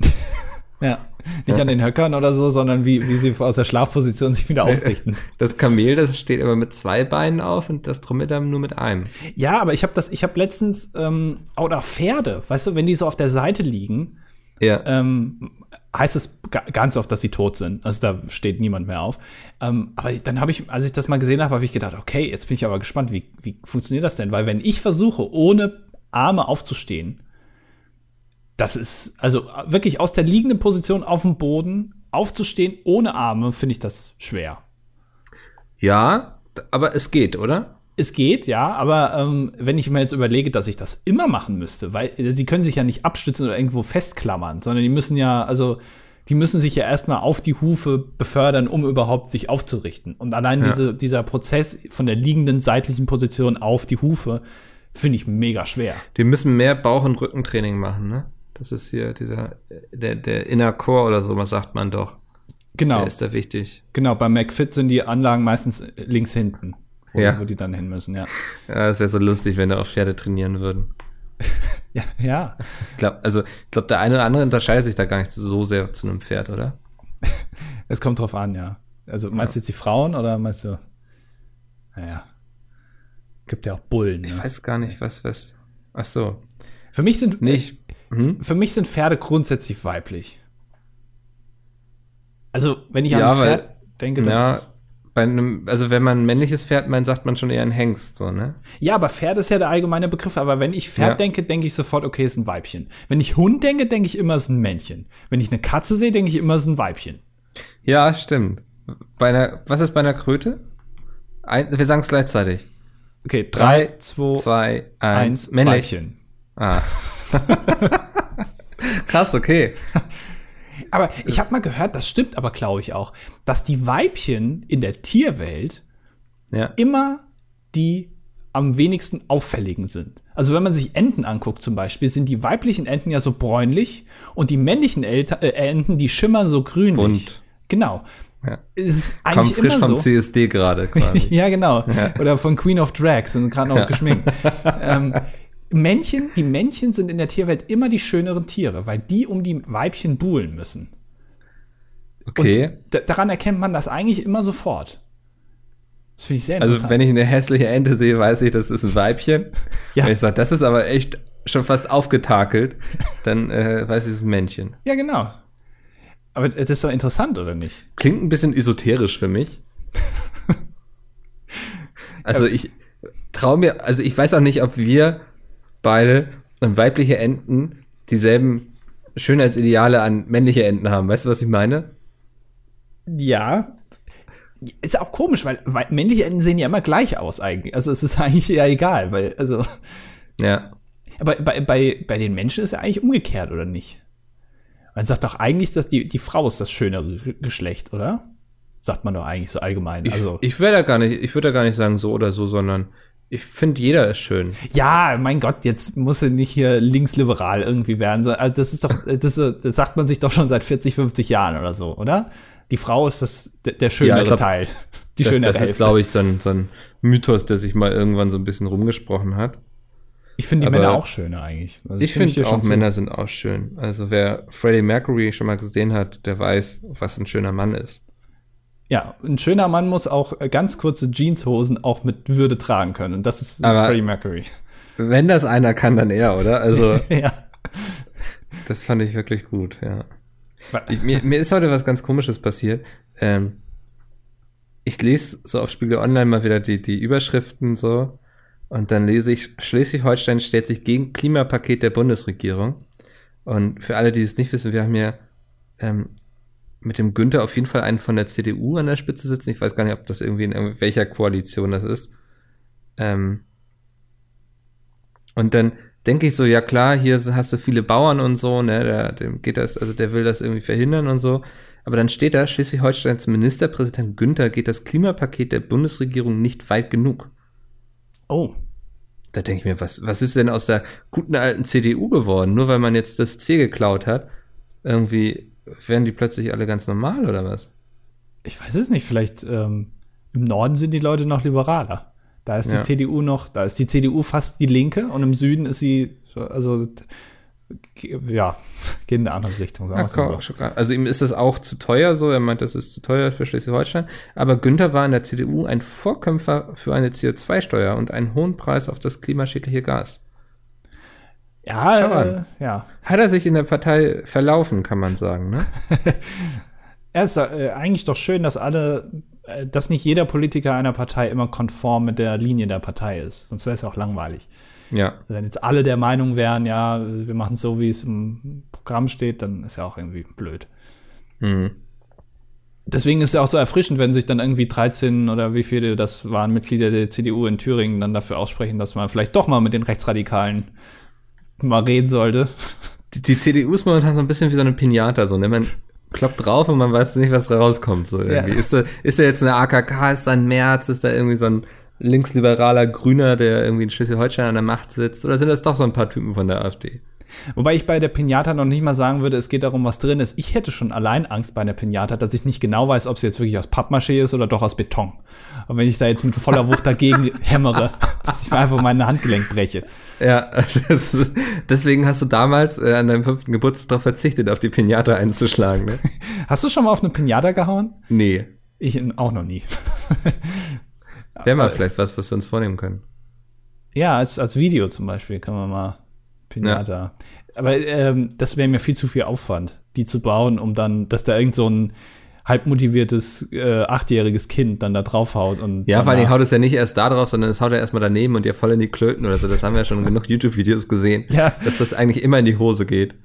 ja. Nicht an den Höckern oder so, sondern wie, wie sie aus der Schlafposition sich wieder aufrichten. Das Kamel, das steht immer mit zwei Beinen auf und das Dromedar nur mit einem. Ja, aber ich habe das, ich habe letztens, ähm, oder Pferde, weißt du, wenn die so auf der Seite liegen, ja. ähm, heißt es ganz oft, dass sie tot sind. Also da steht niemand mehr auf. Ähm, aber dann habe ich, als ich das mal gesehen habe, habe ich gedacht, okay, jetzt bin ich aber gespannt, wie, wie funktioniert das denn? Weil wenn ich versuche, ohne Arme aufzustehen, das ist, also wirklich aus der liegenden Position auf dem Boden aufzustehen ohne Arme, finde ich das schwer. Ja, aber es geht, oder? Es geht, ja, aber ähm, wenn ich mir jetzt überlege, dass ich das immer machen müsste, weil äh, sie können sich ja nicht abstützen oder irgendwo festklammern, sondern die müssen ja, also die müssen sich ja erstmal auf die Hufe befördern, um überhaupt sich aufzurichten. Und allein ja. diese, dieser Prozess von der liegenden seitlichen Position auf die Hufe finde ich mega schwer. Die müssen mehr Bauch- und Rückentraining machen, ne? Das ist hier dieser, der, der Inner Core oder so, was sagt man doch. Genau. Der ist da wichtig. Genau, bei McFit sind die Anlagen meistens links hinten, wo, ja. wo die dann hin müssen, ja. Ja, es wäre so lustig, wenn da auch Pferde trainieren würden. ja, ja. Ich glaube, also, ich glaube, der eine oder andere unterscheidet sich da gar nicht so sehr zu einem Pferd, oder? es kommt drauf an, ja. Also, meinst ja. du jetzt die Frauen oder meinst du, naja, gibt ja auch Bullen. Ich ne? weiß gar nicht, was, was, ach so. Für mich sind, nicht. Mhm. Für mich sind Pferde grundsätzlich weiblich. Also, wenn ich Ja, an ein weil- Pferd denke, dann Ja, ist- bei einem, also wenn man ein männliches Pferd meint, sagt man schon eher ein Hengst, so, ne? ja, aber Pferd ist ja der allgemeine Begriff. Aber wenn ich Pferd Ja. denke, denke ich sofort, okay, ist ein Weibchen. Wenn ich Hund denke, denke ich immer, ist ein Männchen. Wenn ich eine Katze sehe, denke ich immer, ist ein Weibchen. Ja, stimmt. Bei einer, was ist bei einer Kröte? Ein, wir sagen es gleichzeitig. Okay, Drei, drei, zwei, Zwei, eins, eins, männlich. Weibchen. Ah. Krass, okay. Aber ich habe mal gehört, das stimmt aber, glaube ich, auch, dass die Weibchen in der Tierwelt Ja. immer die am wenigsten auffälligen sind. Also wenn man sich Enten anguckt zum Beispiel, sind die weiblichen Enten ja so bräunlich und die männlichen Elter, äh, Enten, die schimmern so grünlich. Bunt. Genau. Ja. Es ist Kommt eigentlich frisch immer vom so. CSD gerade quasi. Ja, genau. Oder von Queen of Drags und gerade noch geschminkt. ähm, Männchen, die Männchen sind in der Tierwelt immer die schöneren Tiere, weil die um die Weibchen buhlen müssen. Okay. Und da- daran erkennt man das eigentlich immer sofort. Das finde ich sehr Also interessant. wenn ich eine hässliche Ente sehe, weiß ich, das ist ein Weibchen. Ja. Wenn ich sage, das ist aber echt schon fast aufgetakelt, dann äh, weiß ich, es ist ein Männchen. ja, genau. Aber das ist doch interessant, oder nicht? Klingt ein bisschen esoterisch für mich. Also ich traue mir, also ich weiß auch nicht, ob wir beide und weibliche Enten dieselben Schönheitsideale an männliche Enten haben. Weißt du, was ich meine? Ja. Ist auch komisch, weil, weil männliche Enten sehen ja immer gleich aus eigentlich. Also es ist eigentlich ja egal, weil, also. Ja. Aber bei, bei, bei den Menschen ist ja eigentlich umgekehrt, oder nicht? Man sagt doch eigentlich, dass die, die Frau ist das schönere Geschlecht, oder? Sagt man doch eigentlich so allgemein. Ich, also, ich würde da gar nicht, ich würde da gar nicht sagen so oder so, sondern ich finde, jeder ist schön. ja, mein Gott, jetzt muss er nicht hier linksliberal irgendwie werden. So, Also das ist doch, das, ist, das sagt man sich doch schon seit 40, 50 Jahren oder so, oder? Die Frau ist das, der, schönere Ja, glaub, Teil. Die das schönere das ist, glaube ich, so ein, so ein Mythos, der sich mal irgendwann so ein bisschen rumgesprochen hat. Ich finde die aber- Männer auch schöner eigentlich. Also Ich finde schon auch. Männer sind auch schön. Also wer Freddie Mercury schon mal gesehen hat, der weiß, was ein schöner Mann ist. Ja, ein schöner Mann muss auch äh, ganz kurze Jeanshosen auch mit Würde tragen können. Und das ist Aber- Freddie Mercury. Wenn das einer kann, dann er, oder? Also ja. das fand ich wirklich gut, ja. Ich, mir, mir ist heute was ganz Komisches passiert. Ähm, ich lese so auf Spiegel Online mal wieder die, die Überschriften so und dann lese ich, Schleswig-Holstein stellt sich gegen Klimapaket der Bundesregierung. Und für alle, die es nicht wissen, wir haben ja ähm, mit dem Günther auf jeden Fall einen von der CDU an der Spitze sitzen. Ich weiß gar nicht, ob das irgendwie in welcher Koalition das ist. Ähm, und dann denke ich so, ja klar, hier hast du viele Bauern und so, ne, der, dem geht das, also der will das irgendwie verhindern und so. Aber dann steht da, Schleswig-Holsteins Ministerpräsident Günther geht das Klimapaket der Bundesregierung nicht weit genug. Oh. Da denke ich mir, was, was ist denn aus der guten alten CDU geworden? Nur weil man jetzt das C geklaut hat, irgendwie werden die plötzlich alle ganz normal oder was? Ich weiß es nicht, vielleicht ähm, im Norden sind die Leute noch liberaler. Da ist Ja. die CDU noch, da ist die CDU fast die Linke und im Süden ist sie, so- also ja, geht in eine andere Richtung, sagen Ja, wir's mal so. Also ihm ist das auch zu teuer so, er meint, das ist zu teuer für Schleswig-Holstein. Aber Günther war in der CDU ein Vorkämpfer für eine CO2-Steuer und einen hohen Preis auf das klimaschädliche Gas. Schau Ja, äh, ja. Hat er sich in der Partei verlaufen, kann man sagen, ne? Er ist äh, eigentlich doch schön, dass alle, äh, dass nicht jeder Politiker einer Partei immer konform mit der Linie der Partei ist. Sonst wäre es ja auch langweilig. Ja. Wenn jetzt alle der Meinung wären, ja, wir machen es so, wie es im Programm steht, dann ist ja auch irgendwie blöd. Mhm. Deswegen ist es auch so erfrischend, wenn sich dann irgendwie 13 oder wie viele das waren Mitglieder der CDU in Thüringen dann dafür aussprechen, dass man vielleicht doch mal mit den Rechtsradikalen mal reden sollte. Die, die CDU ist momentan so ein bisschen wie so eine Pinata, so, ne? Man kloppt drauf und man weiß nicht, was rauskommt, so irgendwie. Ja. Ist, da, ist da jetzt eine AKK, ist da ein Merz, ist da irgendwie so ein linksliberaler Grüner, der irgendwie in Schleswig-Holstein an der Macht sitzt? Oder sind das doch so ein paar Typen von der AfD? Wobei ich bei der Pinata noch nicht mal sagen würde, es geht darum, was drin ist. Ich hätte schon allein Angst bei einer Pinata, dass ich nicht genau weiß, ob sie jetzt wirklich aus Pappmaché ist oder doch aus Beton. Und wenn ich da jetzt mit voller Wucht dagegen hämmere, dass ich mir einfach mein Handgelenk breche. Ja, ist- deswegen hast du damals äh, an deinem fünften Geburtstag darauf verzichtet, auf die Pinata einzuschlagen, ne? Hast du schon mal auf eine Pinata gehauen? Nee. Ich auch noch nie. Wäre mal vielleicht was, was wir uns vornehmen können. Ja, als, als Video zum Beispiel kann man mal Pinata. Aber ähm, das wäre mir viel zu viel Aufwand, die zu bauen, um dann, dass da irgend so ein halb motiviertes äh, achtjähriges Kind dann da draufhaut und ja, vor allem haut es ja nicht erst da drauf, sondern es haut er erstmal daneben und dir voll in die Klöten oder so. Das haben wir ja schon genug YouTube-Videos gesehen, ja. dass das eigentlich immer in die Hose geht.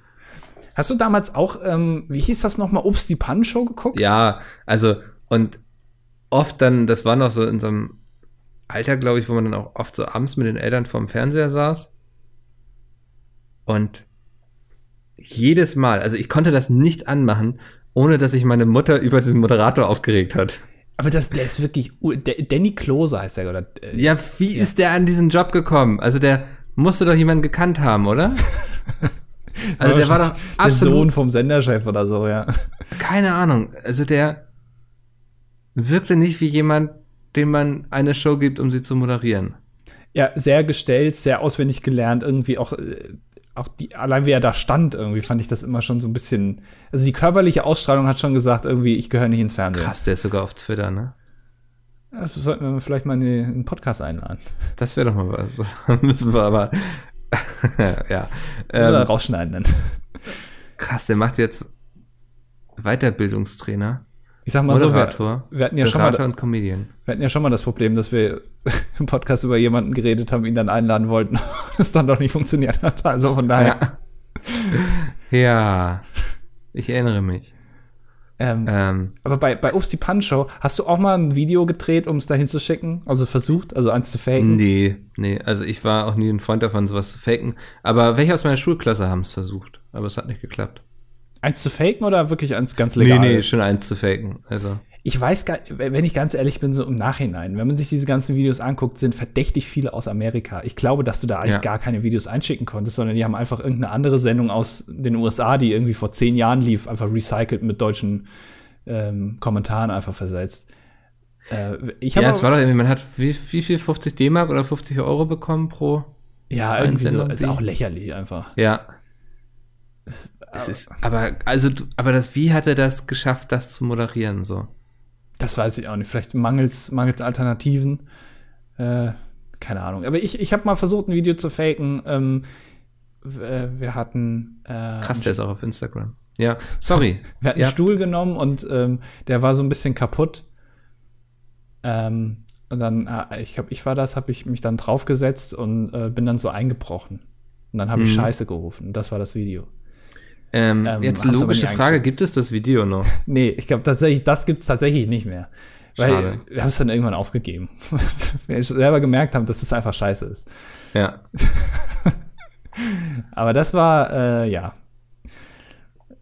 Hast du damals auch, ähm, wie hieß das nochmal, Obst die Pan-Show geguckt? Ja, also und oft dann, das war noch so in so einem Alter, glaube ich, wo man dann auch oft so abends mit den Eltern vorm Fernseher saß. Und jedes Mal, also ich konnte das nicht anmachen, ohne dass sich meine Mutter über diesen Moderator aufgeregt hat. Aber das, der ist wirklich, Danny Klose heißt der, oder? Äh, ja, wie ja. ist der an diesen Job gekommen? Also der musste doch jemanden gekannt haben, oder? Also der war doch absolut, der Sohn vom Senderchef oder so, ja. Keine Ahnung. Also der wirkte nicht wie jemand, dem man eine Show gibt, um sie zu moderieren. Ja, sehr gestellt, sehr auswendig gelernt, irgendwie auch, äh, auch die, allein wie er da stand, irgendwie fand ich das immer schon so ein bisschen. Also die körperliche Ausstrahlung hat schon gesagt, irgendwie, ich gehöre nicht ins Fernsehen. Krass, der ist sogar auf Twitter, ne? Das sollten wir vielleicht mal in einen Podcast einladen. Das wäre doch mal was. Müssen wir aber. ja. Ähm, Oder rausschneiden dann. Krass, der macht jetzt Weiterbildungstrainer. Ich sag mal Moderator, so, wir, wir hatten ja schon mal, und Comedian. Wir hatten ja schon mal das Problem, dass wir im Podcast über jemanden geredet haben, ihn dann einladen wollten, das dann doch nicht funktioniert hat. Also von daher. Ja, ja ich erinnere mich. Ähm, ähm, aber bei, bei Obst die Pan-Show, hast du auch mal ein Video gedreht, um es dahin zu schicken? Also versucht, also eins zu faken? Nee, nee. Also ich war auch nie ein Freund davon, sowas zu faken. Aber welche aus meiner Schulklasse haben es versucht? Aber es hat nicht geklappt. Eins zu faken oder wirklich eins ganz legal? Nee, nee, schon eins zu faken. Also. Ich weiß gar, wenn ich ganz ehrlich bin, so im Nachhinein, wenn man sich diese ganzen Videos anguckt, sind verdächtig viele aus Amerika. Ich glaube, dass du da eigentlich ja. gar keine Videos einschicken konntest, sondern die haben einfach irgendeine andere Sendung aus den USA, die irgendwie vor zehn Jahren lief, einfach recycelt mit deutschen ähm, Kommentaren einfach versetzt. Äh, ich ja, es war doch irgendwie, man hat wie, wie viel, 50 D-Mark oder 50 Euro bekommen pro? Ja, irgendwie so, ist auch lächerlich einfach. Ja. Es, es ist, aber, also, aber das, wie hat er das geschafft, das zu moderieren, so? Das weiß ich auch nicht. Vielleicht mangels, mangels Alternativen. Äh, keine Ahnung. Aber ich, ich habe mal versucht, ein Video zu faken. Ähm, wir hatten. Äh, Krass, der ist auch auf Instagram. Ja, sorry. Wir hatten einen Stuhl genommen und ähm, der war so ein bisschen kaputt. Ähm, und dann, äh, ich glaube, ich war das, habe ich mich dann draufgesetzt und äh, bin dann so eingebrochen. Und dann habe mhm. ich Scheiße gerufen. Das war das Video. Ähm, ähm, jetzt logische Frage, gibt es das Video noch? nee, ich glaube tatsächlich, das gibt es tatsächlich nicht mehr. Weil Schade. wir haben es dann irgendwann aufgegeben. wir selber gemerkt haben, dass es das einfach scheiße ist. Ja. Aber das war, äh, ja.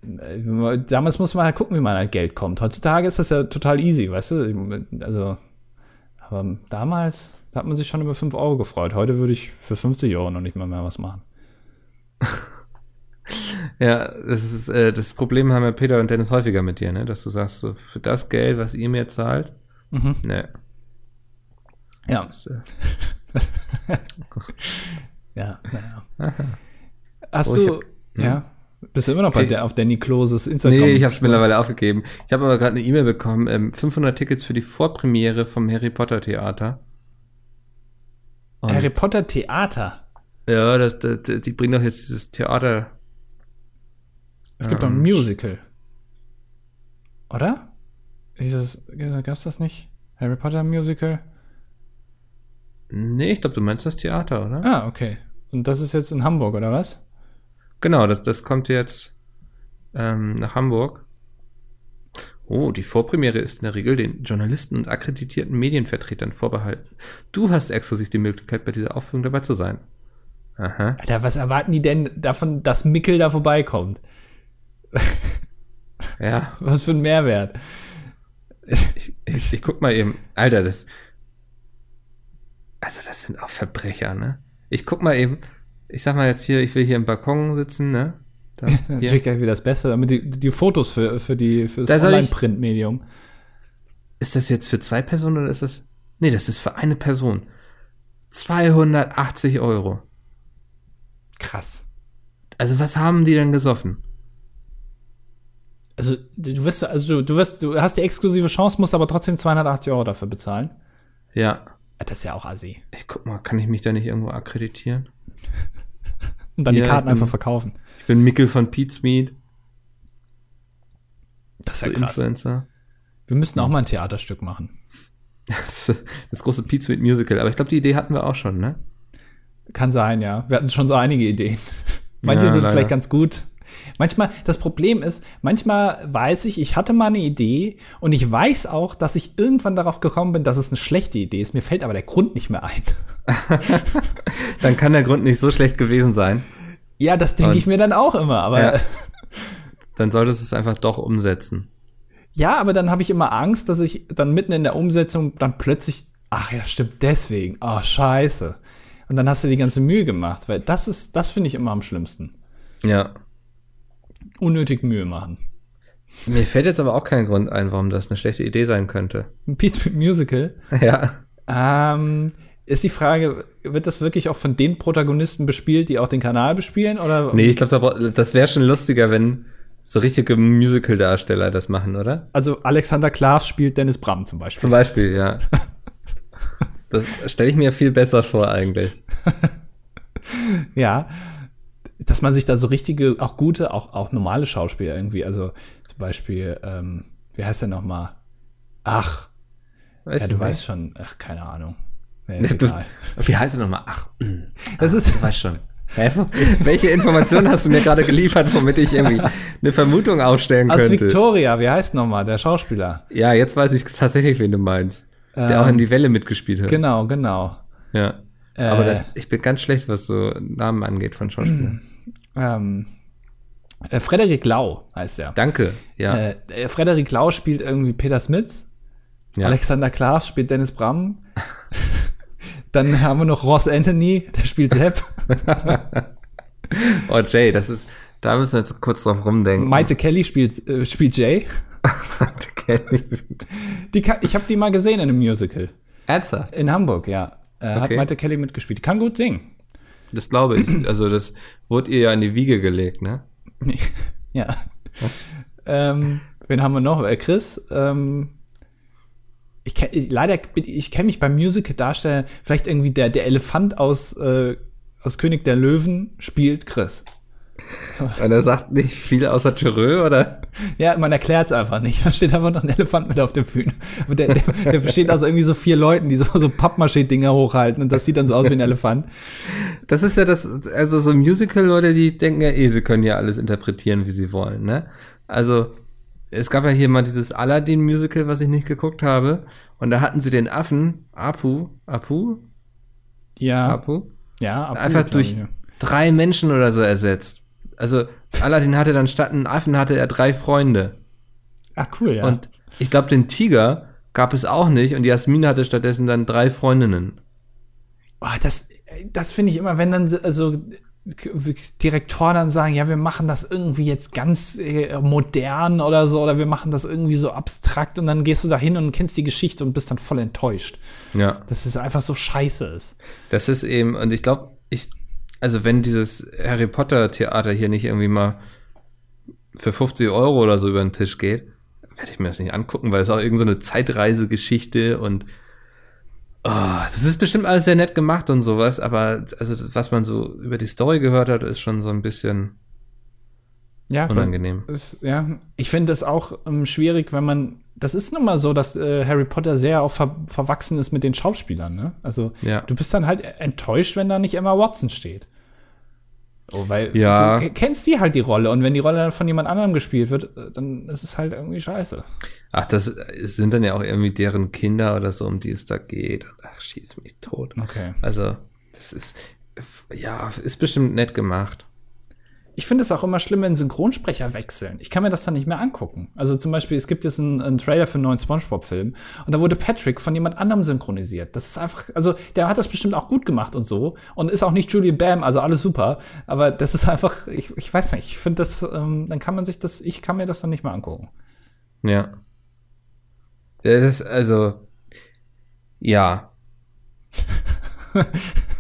Damals muss man halt gucken, wie man an Geld kommt. Heutzutage ist das ja total easy, weißt du? Also, aber damals, da hat man sich schon über 5 Euro gefreut. Heute würde ich für 50 Euro noch nicht mal mehr was machen. Ja, das ist äh, das Problem haben ja Peter und Dennis häufiger mit dir, ne? Dass du sagst, so für das Geld, was ihr mir zahlt, mhm. ne. Ja. Das, äh ja, naja. Hast oh, du, hab, ja, hm? bist du immer noch bei der, auf Danny Kloses Instagram? Nee, ich habe es mittlerweile aufgegeben. Ich habe aber gerade eine E-Mail bekommen, ähm, 500 Tickets für die Vorpremiere vom Harry Potter Theater. Und Harry Potter Theater? Ja, das, das, die bringen doch jetzt dieses Theater es gibt ähm, doch ein Musical. Oder? Dieses, gab's das nicht? Harry Potter Musical? Nee, ich glaube, du meinst das Theater, oder? Ah, okay. Und das ist jetzt in Hamburg, oder was? Genau, das, das kommt jetzt ähm, nach Hamburg. Oh, die Vorpremiere ist in der Regel den Journalisten und akkreditierten Medienvertretern vorbehalten. Du hast exklusiv die Möglichkeit, bei dieser Aufführung dabei zu sein. Aha. Alter, was erwarten die denn davon, dass Mickel da vorbeikommt? ja. Was für ein Mehrwert. Ich, ich, ich, guck mal eben. Alter, das. Also, das sind auch Verbrecher, ne? Ich guck mal eben. Ich sag mal jetzt hier, ich will hier im Balkon sitzen, ne? Da, Natürlich gleich wieder das Beste, damit die, die Fotos für, für, die, für das da Online-Print-Medium. Ist das jetzt für zwei Personen oder ist das. Nee, das ist für eine Person. 280 Euro. Krass. Also, was haben die denn gesoffen? Also du wirst, also du, du wirst, du hast die exklusive Chance, musst aber trotzdem 280 Euro dafür bezahlen. Ja. Das ist ja auch assi. Ich guck mal, kann ich mich da nicht irgendwo akkreditieren? Und dann ja, die Karten bin, einfach verkaufen. Ich bin Mickel von Pete's Meat. Das ist ja so krass. Influencer. Wir müssten auch mal ein Theaterstück machen. Das, das große Pete Sweet Musical. Aber ich glaube, die Idee hatten wir auch schon, ne? Kann sein, ja. Wir hatten schon so einige Ideen. Manche ja, sind leider. vielleicht ganz gut. Manchmal, das Problem ist, manchmal weiß ich, ich hatte mal eine Idee und ich weiß auch, dass ich irgendwann darauf gekommen bin, dass es eine schlechte Idee ist. Mir fällt aber der Grund nicht mehr ein. dann kann der Grund nicht so schlecht gewesen sein. Ja, das denke ich mir dann auch immer, aber. Ja. Dann solltest du es einfach doch umsetzen. Ja, aber dann habe ich immer Angst, dass ich dann mitten in der Umsetzung dann plötzlich, ach ja, stimmt, deswegen, oh, scheiße. Und dann hast du die ganze Mühe gemacht, weil das ist, das finde ich immer am schlimmsten. Ja. Unnötig Mühe machen. Mir fällt jetzt aber auch kein Grund ein, warum das eine schlechte Idee sein könnte. Ein Peace Musical? Ja. Ähm, ist die Frage, wird das wirklich auch von den Protagonisten bespielt, die auch den Kanal bespielen? Oder? Nee, ich glaube, das wäre schon lustiger, wenn so richtige Musical-Darsteller das machen, oder? Also Alexander Klaas spielt Dennis Bram zum Beispiel. Zum Beispiel, ja. das stelle ich mir viel besser vor eigentlich. ja, dass man sich da so richtige, auch gute, auch, auch normale Schauspieler irgendwie, also zum Beispiel, ähm, wie heißt der nochmal? Ach, weißt ja, du, du weißt schon, ach, keine Ahnung. Nee, du, wie heißt er nochmal? Ach, das ach, ist, du weißt schon. Welche Informationen hast du mir gerade geliefert, womit ich irgendwie eine Vermutung aufstellen könnte? Aus Victoria, wie heißt nochmal, der Schauspieler? Ja, jetzt weiß ich tatsächlich, wen du meinst. Der ähm, auch in die Welle mitgespielt hat. Genau, genau. Ja. Äh, Aber das, ich bin ganz schlecht, was so Namen angeht von Schauspielern. Ähm, äh, Frederik Lau heißt er. Danke, ja. Äh, äh Frederik Lau spielt irgendwie Peter Smits. Ja. Alexander Klaas spielt Dennis Bram. Dann haben wir noch Ross Anthony, der spielt Sepp. oh, Jay, das ist, da müssen wir jetzt kurz drauf rumdenken. Maite Kelly spielt, äh, spielt Jay. Maite Kelly. Die ich habe die mal gesehen in einem Musical. Ernsthaft? In Hamburg, ja. Äh, okay. Hat Maite Kelly mitgespielt. Die kann gut singen. Das glaube ich. Also, das wurde ihr ja in die Wiege gelegt, ne? ja. ähm, wen haben wir noch? Äh, Chris, ähm, ich kenn, leider ich kenne mich beim Musical darstellen, vielleicht irgendwie der der Elefant aus äh, aus König der Löwen spielt Chris. Und er sagt nicht viel außer Thürö, oder? Ja, man erklärt es einfach nicht. Da steht einfach noch ein Elefant mit auf der Bühne. Und der, der, der besteht aus irgendwie so vier Leuten, die so, so Pappmaché-Dinger hochhalten und das sieht dann so aus wie ein Elefant. Das ist ja das, also so Musical-Leute, die denken ja eh, sie können ja alles interpretieren, wie sie wollen, ne? Also, es gab ja hier mal dieses Aladdin-Musical, was ich nicht geguckt habe. Und da hatten sie den Affen, Apu, Apu? Ja. Apu? Ja, Apu. Einfach durch drei Menschen oder so ersetzt. Also, Aladdin hatte dann statt einen Affen hatte er drei Freunde. Ach, cool, ja. Und ich glaube, den Tiger gab es auch nicht und Jasmin hatte stattdessen dann drei Freundinnen. Oh, das, das finde ich immer, wenn dann, also Direktoren dann sagen, ja, wir machen das irgendwie jetzt ganz äh, modern oder so, oder wir machen das irgendwie so abstrakt und dann gehst du da hin und kennst die Geschichte und bist dann voll enttäuscht. Ja. Dass es einfach so scheiße ist. Das ist eben, und ich glaube, ich, also wenn dieses Harry Potter Theater hier nicht irgendwie mal für 50 Euro oder so über den Tisch geht, werde ich mir das nicht angucken, weil es auch irgendeine so Zeitreisegeschichte und Oh, das ist bestimmt alles sehr nett gemacht und sowas, aber also was man so über die Story gehört hat, ist schon so ein bisschen ja, unangenehm. Ist, ja, ich finde es auch ähm, schwierig, wenn man. Das ist nun mal so, dass äh, Harry Potter sehr auch ver verwachsen ist mit den Schauspielern. Ne? Also ja. du bist dann halt enttäuscht, wenn da nicht Emma Watson steht. Oh, weil ja. du kennst die halt die Rolle und wenn die Rolle dann von jemand anderem gespielt wird, äh, dann ist es halt irgendwie scheiße. Ach, das sind dann ja auch irgendwie deren Kinder oder so, um die es da geht. Ach, schieß mich tot. Okay. Also, das ist, ja, ist bestimmt nett gemacht. Ich finde es auch immer schlimm, wenn Synchronsprecher wechseln. Ich kann mir das dann nicht mehr angucken. Also zum Beispiel, es gibt jetzt einen, einen Trailer für einen neuen Spongebob-Film und da wurde Patrick von jemand anderem synchronisiert. Das ist einfach, also der hat das bestimmt auch gut gemacht und so und ist auch nicht Julian Bam, also alles super. Aber das ist einfach, ich, ich weiß nicht, ich finde das, ähm, dann kann man sich das, ich kann mir das dann nicht mehr angucken. Ja. Das ist also, ja.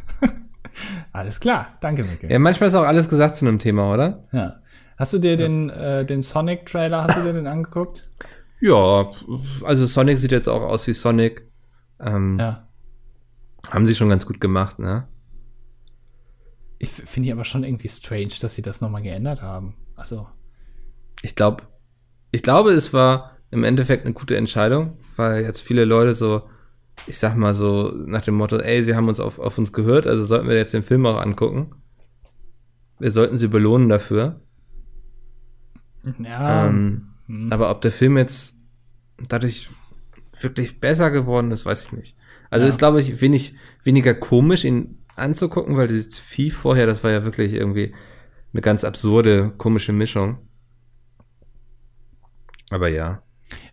alles klar, danke, Mikkel. Ja, manchmal ist auch alles gesagt zu einem Thema, oder? Ja. Hast du dir den, äh, den Sonic-Trailer, hast du dir den angeguckt? Ja, also Sonic sieht jetzt auch aus wie Sonic. Ähm, ja. Haben sie schon ganz gut gemacht, ne? Ich finde ich aber schon irgendwie strange, dass sie das nochmal geändert haben. Also. Ich glaube, ich glaube, es war im Endeffekt eine gute Entscheidung, weil jetzt viele Leute so, ich sag mal so, nach dem Motto, ey, sie haben uns auf, auf uns gehört, also sollten wir jetzt den Film auch angucken. Wir sollten sie belohnen dafür. Ja. Ähm, hm. Aber ob der Film jetzt dadurch wirklich besser geworden ist, weiß ich nicht. Also ja. ist, glaube ich, wenig, weniger komisch, ihn anzugucken, weil dieses Vieh vorher, das war ja wirklich irgendwie eine ganz absurde, komische Mischung. Aber ja.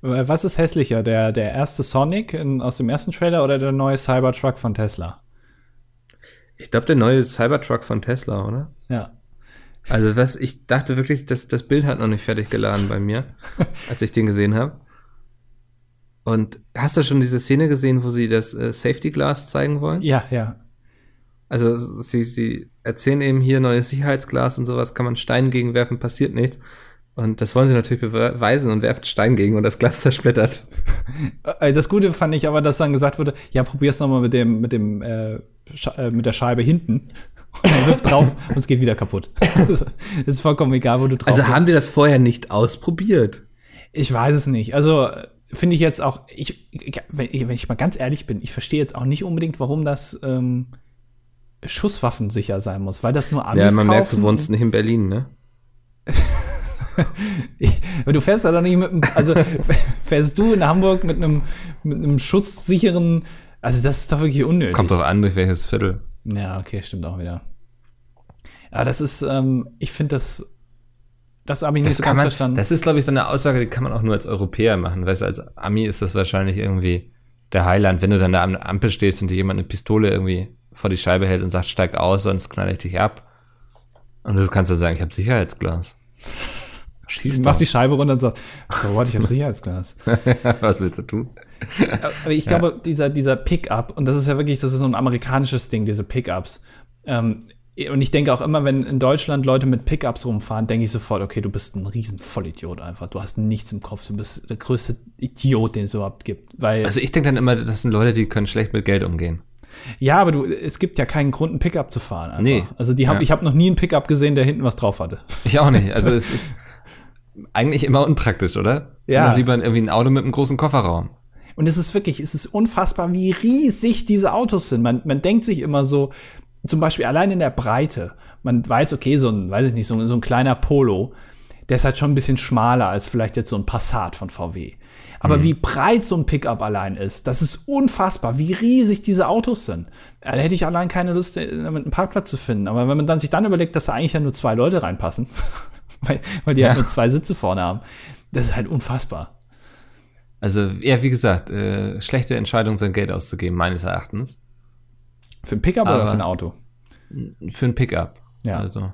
Was ist hässlicher, der, der erste Sonic in, aus dem ersten Trailer oder der neue Cybertruck von Tesla? Ich glaube, der neue Cybertruck von Tesla, oder? Ja. Also was, ich dachte wirklich, dass das Bild hat noch nicht fertig geladen bei mir, als ich den gesehen habe. Und hast du schon diese Szene gesehen, wo sie das äh, Safety Glass zeigen wollen? Ja, ja. Also sie, sie erzählen eben hier neues Sicherheitsglas und sowas, kann man Stein gegenwerfen, passiert nichts. Und das wollen sie natürlich beweisen und werfen Stein gegen und das Glas zersplittert. Äh, das Gute fand ich aber, dass dann gesagt wurde, ja, probier's nochmal mit dem, mit dem, äh, äh, mit der Scheibe hinten. Und er wirft drauf und es geht wieder kaputt. Das ist vollkommen egal, wo du drauf Also haben wir das vorher nicht ausprobiert? Ich weiß es nicht. Also finde ich jetzt auch, ich, wenn, ich, mal ganz ehrlich bin, ich verstehe jetzt auch nicht unbedingt, warum das ähm, schusswaffensicher sein muss, weil das nur Amis Ja, man merkt, du wohnst nicht in Berlin, ne? du fährst da doch nicht mit einem, also fährst du in Hamburg mit einem, mit einem schutzsicheren, also das ist doch wirklich unnötig. Kommt doch an, durch welches Viertel. Ja, okay, stimmt auch wieder. Ja, das ist, ähm, ich finde das, das habe ich nicht das so ganz man, verstanden. Das ist, glaube ich, so eine Aussage, die kann man auch nur als Europäer machen. Weißt du, als Ami ist das wahrscheinlich irgendwie der Heiland, wenn du dann da am Ampel stehst und dir jemand eine Pistole irgendwie vor die Scheibe hält und sagt, steig aus, sonst knall ich dich ab. Und du kannst ja sagen, ich habe Sicherheitsglas. Schießt machst die Scheibe runter und sagst, so what, ich habe Sicherheitsglas. Was willst du tun? Aber ich glaube, ja. dieser, dieser Pickup, und das ist ja wirklich, das ist so ein amerikanisches Ding, diese Pickups. Ähm, und ich denke auch immer, wenn in Deutschland Leute mit Pickups rumfahren, denke ich sofort, okay, du bist ein riesen Vollidiot einfach. Du hast nichts im Kopf. Du bist der größte Idiot, den es überhaupt gibt. Weil also ich denke dann immer, das sind Leute, die können schlecht mit Geld umgehen. Ja, aber du, es gibt ja keinen Grund, ein Pickup zu fahren. Einfach. Nee. Also die haben, ja. ich habe noch nie ein Pickup gesehen, der hinten was drauf hatte. Ich auch nicht. Also es ist eigentlich immer unpraktisch, oder? Ja. lieber irgendwie ein Auto mit einem großen Kofferraum. Und es ist wirklich, es ist unfassbar, wie riesig diese Autos sind. Man, man denkt sich immer so, zum Beispiel allein in der Breite. Man weiß, okay, so ein, weiß ich nicht, so, so ein kleiner Polo, der ist halt schon ein bisschen schmaler als vielleicht jetzt so ein Passat von VW. Aber mhm. wie breit so ein Pickup allein ist, das ist unfassbar, wie riesig diese Autos sind. Da hätte ich allein keine Lust, damit einen Parkplatz zu finden. Aber wenn man dann sich dann überlegt, dass da eigentlich ja nur zwei Leute reinpassen, weil, weil die halt ja. halt nur zwei Sitze vorne haben, das ist halt unfassbar. Also, ja, wie gesagt, äh, schlechte Entscheidung, sein Geld auszugeben, meines Erachtens. Für ein Pickup Aber oder für ein Auto? Für ein Pickup. Ja. Also,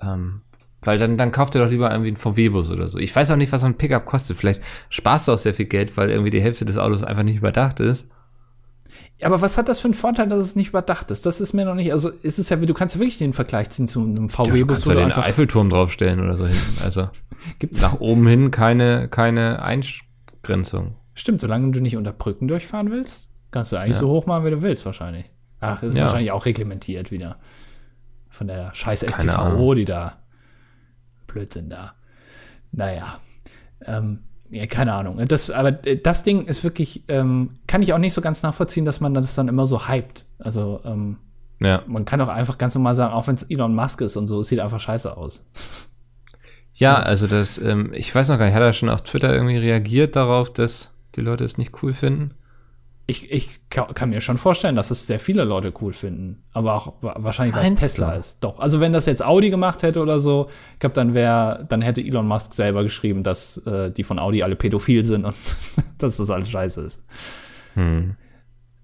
ähm, weil dann, dann kauft er doch lieber irgendwie einen VW-Bus oder so. Ich weiß auch nicht, was so ein Pickup kostet. Vielleicht sparst du auch sehr viel Geld, weil irgendwie die Hälfte des Autos einfach nicht überdacht ist. Aber was hat das für einen Vorteil, dass es nicht überdacht ist? Das ist mir noch nicht, also ist es ja, du kannst ja wirklich den Vergleich ziehen zu einem VW-Bus. Ja, du kannst ja den Eiffelturm draufstellen oder so hinten. Also gibt's nach oben hin keine, keine Eingrenzung. Stimmt, solange du nicht unter Brücken durchfahren willst, kannst du eigentlich ja. so hoch machen, wie du willst, wahrscheinlich. Ach, ist ja. wahrscheinlich auch reglementiert wieder. Von der scheiß STVO, die da Blödsinn da. Naja. Ähm, ja, keine Ahnung. Das, aber das Ding ist wirklich, ähm, kann ich auch nicht so ganz nachvollziehen, dass man das dann immer so hypt. Also, ähm, ja. man kann auch einfach ganz normal sagen, auch wenn es Elon Musk ist und so, es sieht einfach scheiße aus. Ja, also das, ähm, ich weiß noch gar nicht, hat er schon auf Twitter irgendwie reagiert darauf, dass die Leute es nicht cool finden? Ich, ich kann mir schon vorstellen, dass es sehr viele Leute cool finden. Aber auch wahrscheinlich, weil es Tesla ist. Doch. Also wenn das jetzt Audi gemacht hätte oder so, ich glaube, dann wäre, dann hätte Elon Musk selber geschrieben, dass äh, die von Audi alle pädophil sind und dass das alles scheiße ist. Hm.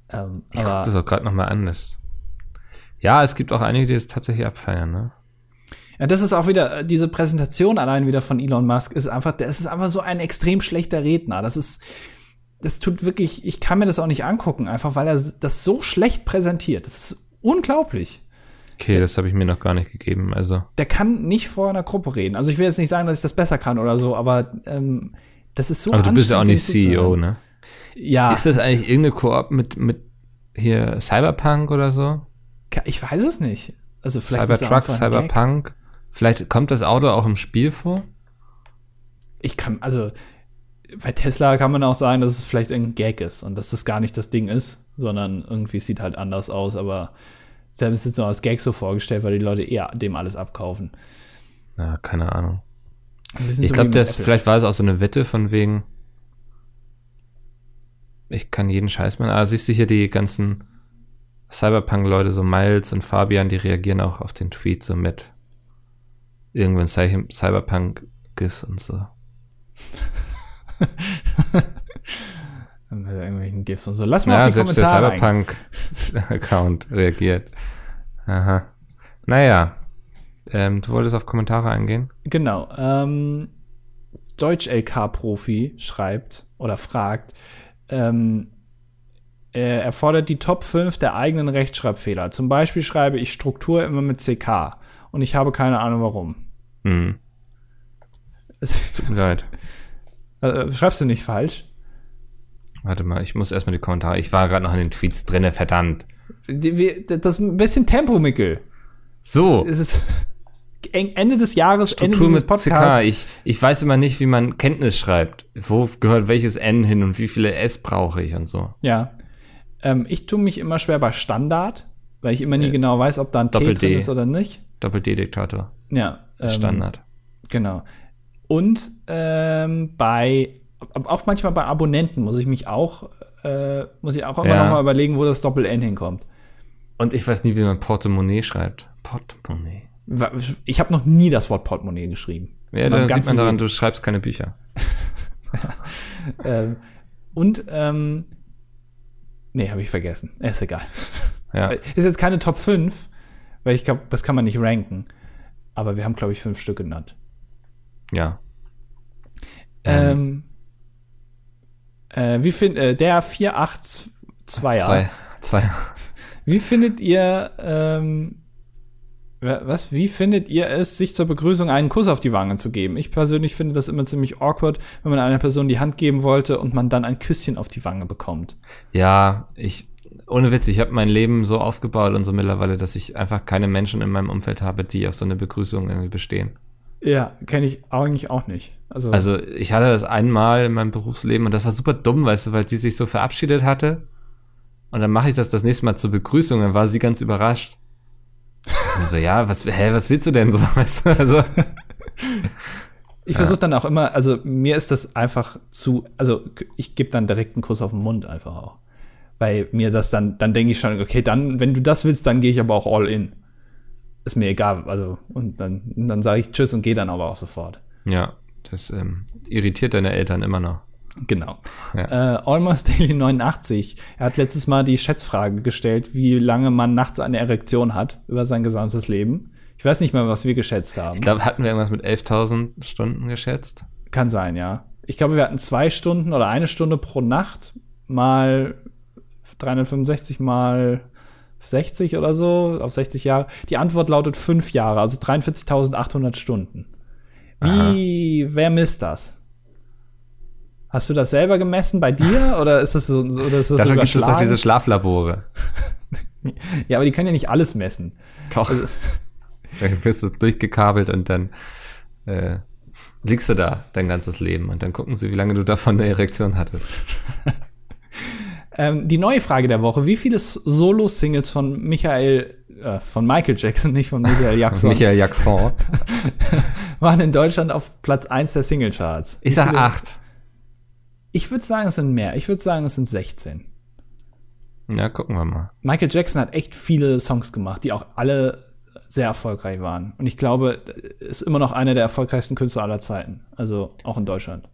Ähm, ich guck das auch gerade nochmal an. Das ja, es gibt auch einige, die es tatsächlich abfeiern, ne? Ja, das ist auch wieder, äh, diese Präsentation allein wieder von Elon Musk ist einfach, das ist einfach so ein extrem schlechter Redner. Das ist, das tut wirklich, ich kann mir das auch nicht angucken, einfach weil er das so schlecht präsentiert. Das ist unglaublich. Okay, der, das habe ich mir noch gar nicht gegeben. Also. Der kann nicht vor einer Gruppe reden. Also ich will jetzt nicht sagen, dass ich das besser kann oder so, aber ähm, das ist so. Aber du bist ja auch nicht CEO, ne? Ja. Ist das eigentlich irgendeine Koop mit, mit hier Cyberpunk oder so? Ich weiß es nicht. Also vielleicht Cybertruck, Cyberpunk. Vielleicht kommt das Auto auch im Spiel vor? Ich kann, also bei Tesla kann man auch sagen, dass es vielleicht ein Gag ist und dass das gar nicht das Ding ist, sondern irgendwie sieht halt anders aus, aber selbst ist es noch als Gag so vorgestellt, weil die Leute eher dem alles abkaufen. Ja, keine Ahnung. Ich glaube, vielleicht war es auch so eine Wette von wegen, ich kann jeden Scheiß machen. Aber siehst du hier die ganzen Cyberpunk-Leute, so Miles und Fabian, die reagieren auch auf den Tweet so mit irgendwann Cyberpunk GIFs und so. mit irgendwelchen GIFs und so. Lass mal ja, auf die selbst Kommentare der Cyberpunk-Account reagiert. Aha. Naja. Ähm, du wolltest auf Kommentare eingehen? Genau. Ähm, Deutsch-LK-Profi schreibt oder fragt, ähm, er fordert die Top 5 der eigenen Rechtschreibfehler. Zum Beispiel schreibe ich Struktur immer mit CK und ich habe keine Ahnung warum. Hm. Es tut mir leid. Also, schreibst du nicht falsch? Warte mal, ich muss erstmal die Kommentare. Ich war gerade noch in den Tweets drinne, verdammt. Das ist ein bisschen Tempo, Mickel. So. Es ist Ende des Jahres, Struktur Ende dieses Podcasts. Ich, ich weiß immer nicht, wie man Kenntnis schreibt. Wo gehört welches N hin und wie viele S brauche ich und so. Ja. Ähm, ich tue mich immer schwer bei Standard, weil ich immer nie äh, genau weiß, ob da ein T drin ist oder nicht. Doppel-D-Diktator. Ja. Ähm, Standard. Genau. Und ähm, bei, auch manchmal bei Abonnenten muss ich mich auch, äh, muss ich auch immer ja. noch mal überlegen, wo das Doppel-N hinkommt. Und ich weiß nie, wie man Portemonnaie schreibt. Portemonnaie. Ich habe noch nie das Wort Portemonnaie geschrieben. Ja, dann sieht man daran, du schreibst keine Bücher. ähm, und, ähm, nee, habe ich vergessen. Ist egal. Ja. Ist jetzt keine Top 5, weil ich glaube, das kann man nicht ranken. Aber wir haben, glaube ich, fünf Stück genannt. Ja. Ähm, äh, wie findet äh, der 482er? Zwei. Zwei. Wie findet ihr ähm, was? Wie findet ihr es, sich zur Begrüßung einen Kuss auf die Wange zu geben? Ich persönlich finde das immer ziemlich awkward, wenn man einer Person die Hand geben wollte und man dann ein Küsschen auf die Wange bekommt. Ja, ich, ohne Witz, ich habe mein Leben so aufgebaut und so mittlerweile, dass ich einfach keine Menschen in meinem Umfeld habe, die auf so eine Begrüßung irgendwie bestehen. Ja, kenne ich eigentlich auch nicht. Also, also ich hatte das einmal in meinem Berufsleben und das war super dumm, weißt du, weil sie sich so verabschiedet hatte. Und dann mache ich das das nächste Mal zur Begrüßung, dann war sie ganz überrascht. So, ja, was, hä, was willst du denn so? Weißt du, also. Ich versuche dann auch immer, also mir ist das einfach zu, also ich gebe dann direkt einen Kuss auf den Mund einfach auch. Weil mir das dann, dann denke ich schon, okay, dann, wenn du das willst, dann gehe ich aber auch all in. Ist mir egal, also, und dann, dann sage ich Tschüss und gehe dann aber auch sofort. Ja, das ähm, irritiert deine Eltern immer noch. Genau. Ja. Äh, Almost Daily 89. Er hat letztes Mal die Schätzfrage gestellt, wie lange man nachts eine Erektion hat über sein gesamtes Leben. Ich weiß nicht mehr, was wir geschätzt haben. Ich glaube, hatten wir irgendwas mit 11.000 Stunden geschätzt? Kann sein, ja. Ich glaube, wir hatten zwei Stunden oder eine Stunde pro Nacht mal 365 mal 60 oder so, auf 60 Jahre. Die Antwort lautet fünf Jahre, also 43.800 Stunden. Wie, Aha. wer misst das? Hast du das selber gemessen bei dir oder ist das so oder ist das Dafür gibt es doch diese Schlaflabore. ja, aber die können ja nicht alles messen. Doch. Also, dann wirst du durchgekabelt und dann äh, liegst du da dein ganzes Leben und dann gucken sie, wie lange du davon eine Erektion hattest. Ähm, die neue Frage der Woche: Wie viele Solo-Singles von Michael, äh, von Michael Jackson, nicht von Michael Jackson, Michael Jackson, waren in Deutschland auf Platz 1 der Singlecharts? Ich sag acht. Ich würde sagen, es sind mehr. Ich würde sagen, es sind 16. Ja, gucken wir mal. Michael Jackson hat echt viele Songs gemacht, die auch alle sehr erfolgreich waren. Und ich glaube, ist immer noch einer der erfolgreichsten Künstler aller Zeiten. Also auch in Deutschland.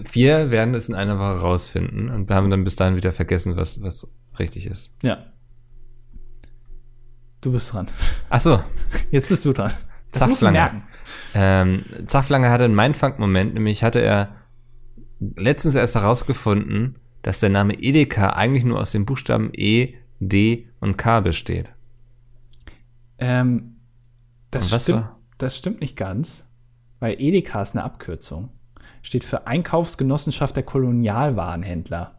Wir werden es in einer Woche rausfinden und wir haben dann bis dahin wieder vergessen, was, was richtig ist. Ja. Du bist dran. Ach so. Jetzt bist du dran. Das Zachflanger. Ähm, Zachflanger hatte einen Mindfuck-Moment, nämlich hatte er letztens erst herausgefunden, dass der Name Edeka eigentlich nur aus den Buchstaben E, D und K besteht. Ähm, das, stimmt, das stimmt nicht ganz, weil Edeka ist eine Abkürzung. Steht für Einkaufsgenossenschaft der Kolonialwarenhändler.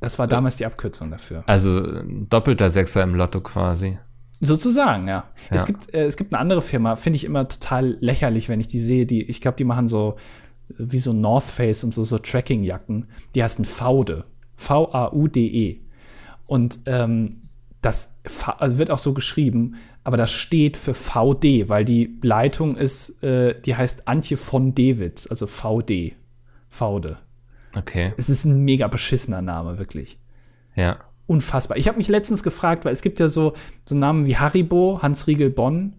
Das war damals die Abkürzung dafür. Also doppelter Sechser im Lotto quasi. Sozusagen, ja. ja. Es, gibt, äh, es gibt eine andere Firma, finde ich immer total lächerlich, wenn ich die sehe. Die, ich glaube, die machen so wie so North Face und so, so Trekkingjacken. Die heißen Faude. V-A-U-D-E. Und ähm, das also wird auch so geschrieben, aber das steht für VD, weil die Leitung ist, äh, die heißt Antje von Dewitz, also VD. Faude. Okay. Es ist ein mega beschissener Name, wirklich. Ja. Unfassbar. Ich habe mich letztens gefragt, weil es gibt ja so, so Namen wie Haribo, Hans Riegel Bonn,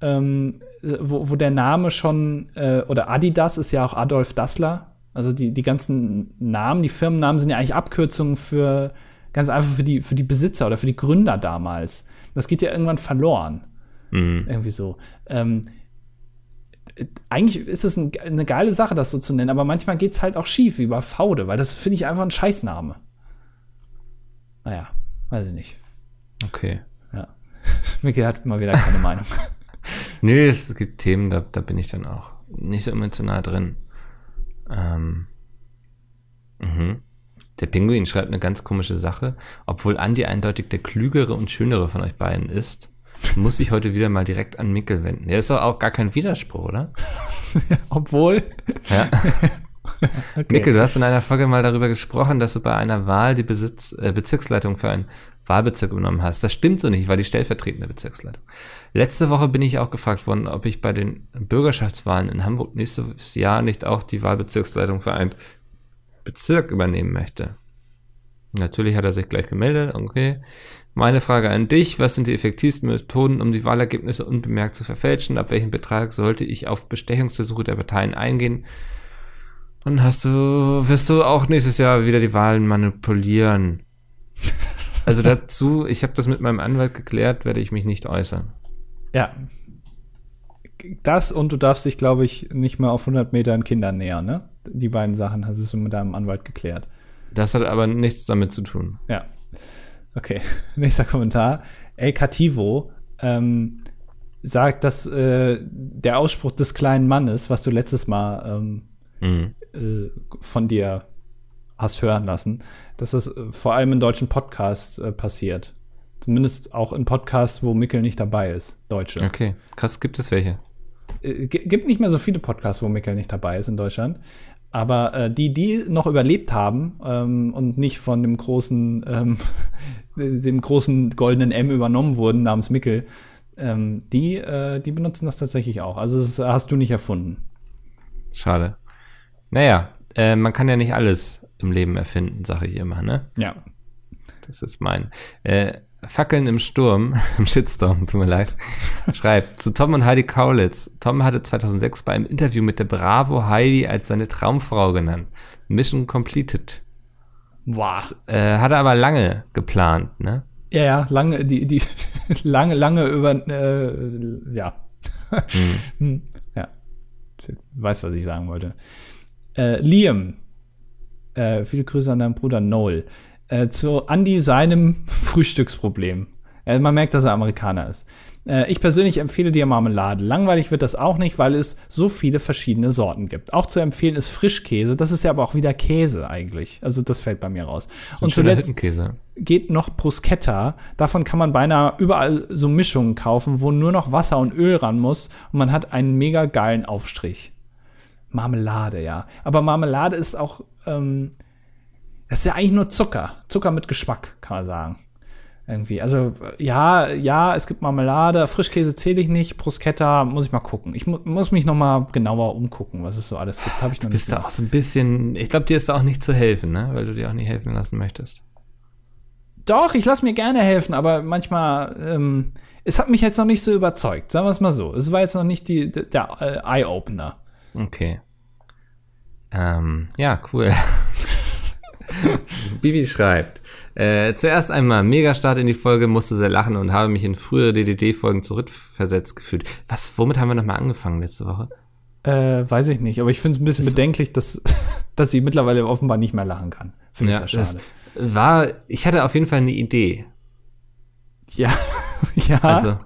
ähm, wo, wo der Name schon, äh, oder Adidas ist ja auch Adolf Dassler. Also die, die ganzen Namen, die Firmennamen sind ja eigentlich Abkürzungen für ganz einfach für die, für die Besitzer oder für die Gründer damals. Das geht ja irgendwann verloren. Mhm. Irgendwie so. Ähm, eigentlich ist es ein, eine geile Sache, das so zu nennen, aber manchmal geht es halt auch schief, wie bei Faude, weil das finde ich einfach ein Scheißname. Naja, weiß ich nicht. Okay. Ja. Micky hat mal wieder keine Meinung. Nö, es gibt Themen, da, da bin ich dann auch nicht so emotional drin. Ähm. Mhm. Der Pinguin schreibt eine ganz komische Sache. Obwohl Andi eindeutig der klügere und schönere von euch beiden ist, muss ich heute wieder mal direkt an Mickel wenden. Der ist doch auch gar kein Widerspruch, oder? Obwohl. Ja. okay. Mickel, du hast in einer Folge mal darüber gesprochen, dass du bei einer Wahl die Besitz, äh, Bezirksleitung für einen Wahlbezirk übernommen hast. Das stimmt so nicht, weil die stellvertretende Bezirksleitung. Letzte Woche bin ich auch gefragt worden, ob ich bei den Bürgerschaftswahlen in Hamburg nächstes Jahr nicht auch die Wahlbezirksleitung für einen Bezirk übernehmen möchte. Natürlich hat er sich gleich gemeldet, okay. Meine Frage an dich, was sind die effektivsten Methoden, um die Wahlergebnisse unbemerkt zu verfälschen? Ab welchem Betrag sollte ich auf Bestechungsversuche der Parteien eingehen? Dann hast du, wirst du auch nächstes Jahr wieder die Wahlen manipulieren. Also dazu, ich habe das mit meinem Anwalt geklärt, werde ich mich nicht äußern. Ja. Das und du darfst dich, glaube ich, nicht mehr auf 100 Metern Kindern nähern, ne? Die beiden Sachen hast du mit deinem Anwalt geklärt. Das hat aber nichts damit zu tun. Ja. Okay, nächster Kommentar. El Cativo ähm, sagt, dass äh, der Ausspruch des kleinen Mannes, was du letztes Mal ähm, mhm. äh, von dir hast hören lassen, dass das äh, vor allem in deutschen Podcasts äh, passiert. Zumindest auch in Podcasts, wo Mickel nicht dabei ist, deutsche. Okay, krass, gibt es welche? Äh, gibt nicht mehr so viele Podcasts, wo Mickel nicht dabei ist in Deutschland. Aber äh, die, die noch überlebt haben ähm, und nicht von dem großen, ähm, dem großen goldenen M übernommen wurden namens Mickel, ähm, die, äh, die benutzen das tatsächlich auch. Also das hast du nicht erfunden. Schade. Naja, äh, man kann ja nicht alles im Leben erfinden, sage ich immer, ne? Ja. Das ist mein. Äh, Fackeln im Sturm, im Shitstorm, tut mir leid, schreibt zu Tom und Heidi Kaulitz. Tom hatte 2006 bei einem Interview mit der Bravo Heidi als seine Traumfrau genannt. Mission completed. Wow. Das, äh, hat er aber lange geplant, ne? Ja, ja, lange, die, die, lange, lange über, äh, ja. Hm. ja. Ich weiß, was ich sagen wollte. Äh, Liam, äh, viele Grüße an deinen Bruder Noel äh, zu Andy seinem Frühstücksproblem. Äh, man merkt, dass er Amerikaner ist. Äh, ich persönlich empfehle dir Marmelade. Langweilig wird das auch nicht, weil es so viele verschiedene Sorten gibt. Auch zu empfehlen ist Frischkäse. Das ist ja aber auch wieder Käse eigentlich. Also das fällt bei mir raus. So Und zuletzt geht noch Bruschetta. Davon kann man beinahe überall so Mischungen kaufen, wo nur noch Wasser und Öl ran muss und man hat einen mega geilen Aufstrich. Marmelade, ja. Aber Marmelade ist auch ähm, das ist ja eigentlich nur Zucker. Zucker mit Geschmack, kann man sagen. Irgendwie. Also, ja, ja, es gibt Marmelade, Frischkäse zähle ich nicht, Bruschetta muss ich mal gucken. Ich mu muss mich noch mal genauer umgucken, was es so alles gibt. Hab ich du noch bist da auch so ein bisschen, ich glaube, dir ist da auch nicht zu helfen, ne? Weil du dir auch nicht helfen lassen möchtest. Doch, ich lasse mir gerne helfen, aber manchmal, ähm, es hat mich jetzt noch nicht so überzeugt, sagen wir es mal so. Es war jetzt noch nicht die, der äh, Eye-Opener. Okay. Ähm, ja, cool. Bibi schreibt, äh, zuerst einmal, mega Start in die Folge, musste sehr lachen und habe mich in frühere DDD-Folgen zurückversetzt gefühlt. Was, womit haben wir nochmal angefangen letzte Woche? Äh, weiß ich nicht, aber ich finde es ein bisschen das bedenklich, dass, dass sie mittlerweile offenbar nicht mehr lachen kann. Finde ja, ich sehr schade. War, ich hatte auf jeden Fall eine Idee. Ja, ja. Also,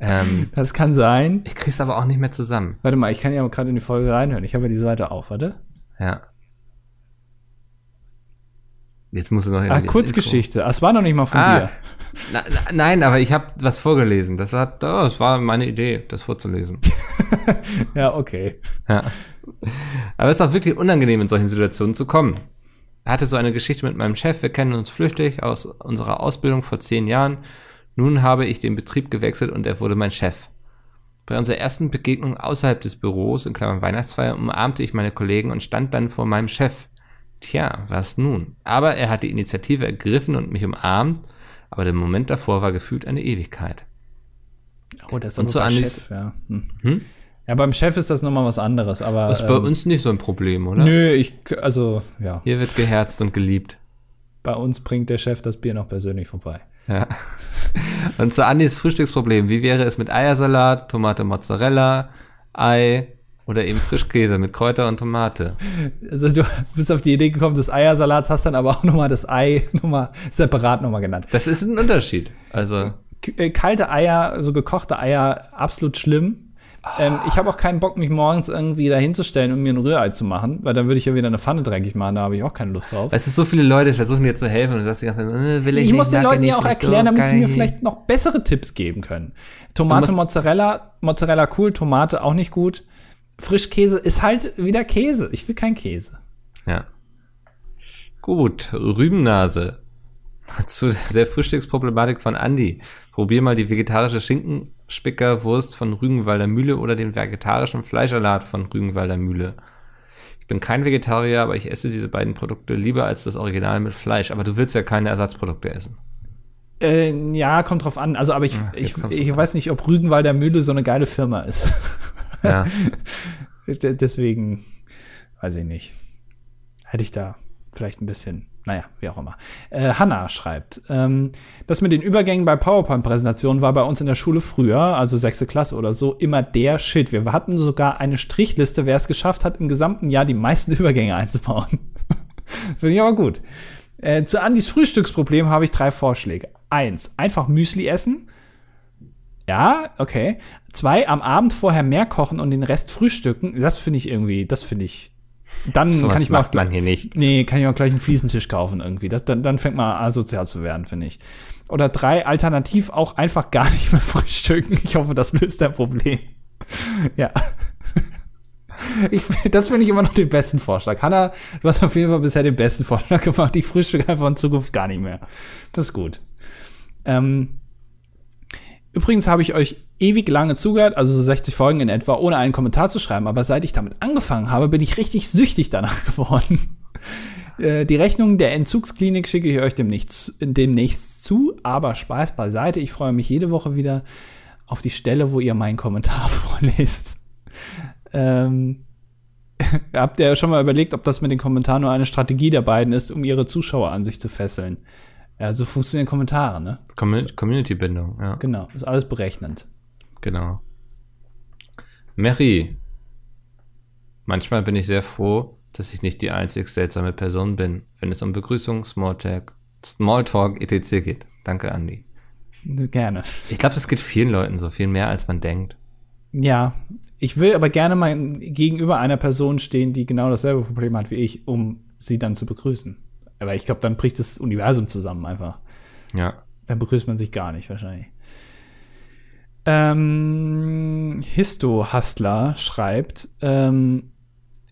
ähm, das kann sein. Ich krieg's aber auch nicht mehr zusammen. Warte mal, ich kann ja gerade in die Folge reinhören. Ich habe ja die Seite auf, warte. Ja. Jetzt musst du noch Ach, Kurzgeschichte. Ah, es war noch nicht mal von ah, dir. Na, na, nein, aber ich habe was vorgelesen. Das war, oh, das war meine Idee, das vorzulesen. ja, okay. Ja. Aber es ist auch wirklich unangenehm, in solchen Situationen zu kommen. Er hatte so eine Geschichte mit meinem Chef. Wir kennen uns flüchtig aus unserer Ausbildung vor zehn Jahren. Nun habe ich den Betrieb gewechselt und er wurde mein Chef. Bei unserer ersten Begegnung außerhalb des Büros, in Klammern Weihnachtsfeier, umarmte ich meine Kollegen und stand dann vor meinem Chef. Tja, was nun? Aber er hat die Initiative ergriffen und mich umarmt, aber der Moment davor war gefühlt eine Ewigkeit. Oh, das ist und so Chef, ja. Hm. Hm? Ja, beim Chef ist das nochmal was anderes, aber. Das ist bei ähm, uns nicht so ein Problem, oder? Nö, ich, also, ja. Hier wird geherzt und geliebt. Bei uns bringt der Chef das Bier noch persönlich vorbei. Ja. Und zu Andis Frühstücksproblem, wie wäre es mit Eiersalat, Tomate Mozzarella, Ei oder eben Frischkäse mit Kräuter und Tomate? Also du bist auf die Idee gekommen des Eiersalats, hast dann aber auch nochmal das Ei nochmal separat nochmal genannt. Das ist ein Unterschied. Also. Äh, kalte Eier, so gekochte Eier, absolut schlimm ähm, ich habe auch keinen Bock, mich morgens irgendwie da hinzustellen und mir ein Rührei zu machen, weil dann würde ich ja wieder eine Pfanne dreckig machen, da habe ich auch keine Lust drauf. Weißt du, so viele Leute versuchen dir zu helfen und du sagst die ganze Zeit, äh, will ich, ich nicht, muss den Leuten ja auch erklären, damit sie mir vielleicht noch bessere Tipps geben können. Tomate, Mozzarella, Mozzarella cool, Tomate auch nicht gut. Frischkäse ist halt wieder Käse. Ich will keinen Käse. Ja. Gut, Rübennase. Zu der Frühstücksproblematik von Andy. Probier mal die vegetarische Schinkenspickerwurst von Rügenwalder Mühle oder den vegetarischen Fleischsalat von Rügenwalder Mühle. Ich bin kein Vegetarier, aber ich esse diese beiden Produkte lieber als das Original mit Fleisch. Aber du willst ja keine Ersatzprodukte essen. Äh, ja, kommt drauf an. Also, aber ich, ja, ich, ich weiß nicht, ob Rügenwalder Mühle so eine geile Firma ist. Ja. Deswegen weiß ich nicht. Hätte ich da vielleicht ein bisschen naja, wie auch immer. Äh, Hanna schreibt, ähm, das mit den Übergängen bei PowerPoint-Präsentationen war bei uns in der Schule früher, also sechste Klasse oder so, immer der Shit. Wir hatten sogar eine Strichliste, wer es geschafft hat, im gesamten Jahr die meisten Übergänge einzubauen. Finde ich aber gut. Äh, zu Andys Frühstücksproblem habe ich drei Vorschläge. Eins, einfach Müsli essen. Ja, okay. Zwei, am Abend vorher mehr kochen und den Rest frühstücken. Das finde ich irgendwie, das finde ich dann so kann ich macht man hier nicht. Nee, kann ich auch gleich einen Fliesentisch kaufen irgendwie. Das, dann, dann fängt man asozial zu werden, finde ich. Oder drei, alternativ auch einfach gar nicht mehr frühstücken. Ich hoffe, das löst dein Problem. ja. Ich, das finde ich immer noch den besten Vorschlag. Hanna, du hast auf jeden Fall bisher den besten Vorschlag gemacht. Ich frühstücke einfach in Zukunft gar nicht mehr. Das ist gut. Ähm, übrigens habe ich euch ewig lange zugehört, also so 60 Folgen in etwa, ohne einen Kommentar zu schreiben. Aber seit ich damit angefangen habe, bin ich richtig süchtig danach geworden. Äh, die Rechnung der Entzugsklinik schicke ich euch demnächst, demnächst zu, aber Spaß beiseite. Ich freue mich jede Woche wieder auf die Stelle, wo ihr meinen Kommentar vorlest. Ähm, habt ihr schon mal überlegt, ob das mit den Kommentaren nur eine Strategie der beiden ist, um ihre Zuschauer an sich zu fesseln? Ja, so funktionieren Kommentare, ne? Community-Bindung, ja. Genau, ist alles berechnend. Genau. Mary. Manchmal bin ich sehr froh, dass ich nicht die einzig seltsame Person bin, wenn es um Begrüßung, Smalltalk, Smalltalk etc. geht. Danke, Andy. Gerne. Ich glaube, das geht vielen Leuten so, viel mehr als man denkt. Ja, ich will aber gerne mal gegenüber einer Person stehen, die genau dasselbe Problem hat wie ich, um sie dann zu begrüßen. Aber ich glaube, dann bricht das Universum zusammen einfach. Ja. Dann begrüßt man sich gar nicht wahrscheinlich. Ähm, Histo Hustler schreibt, ähm,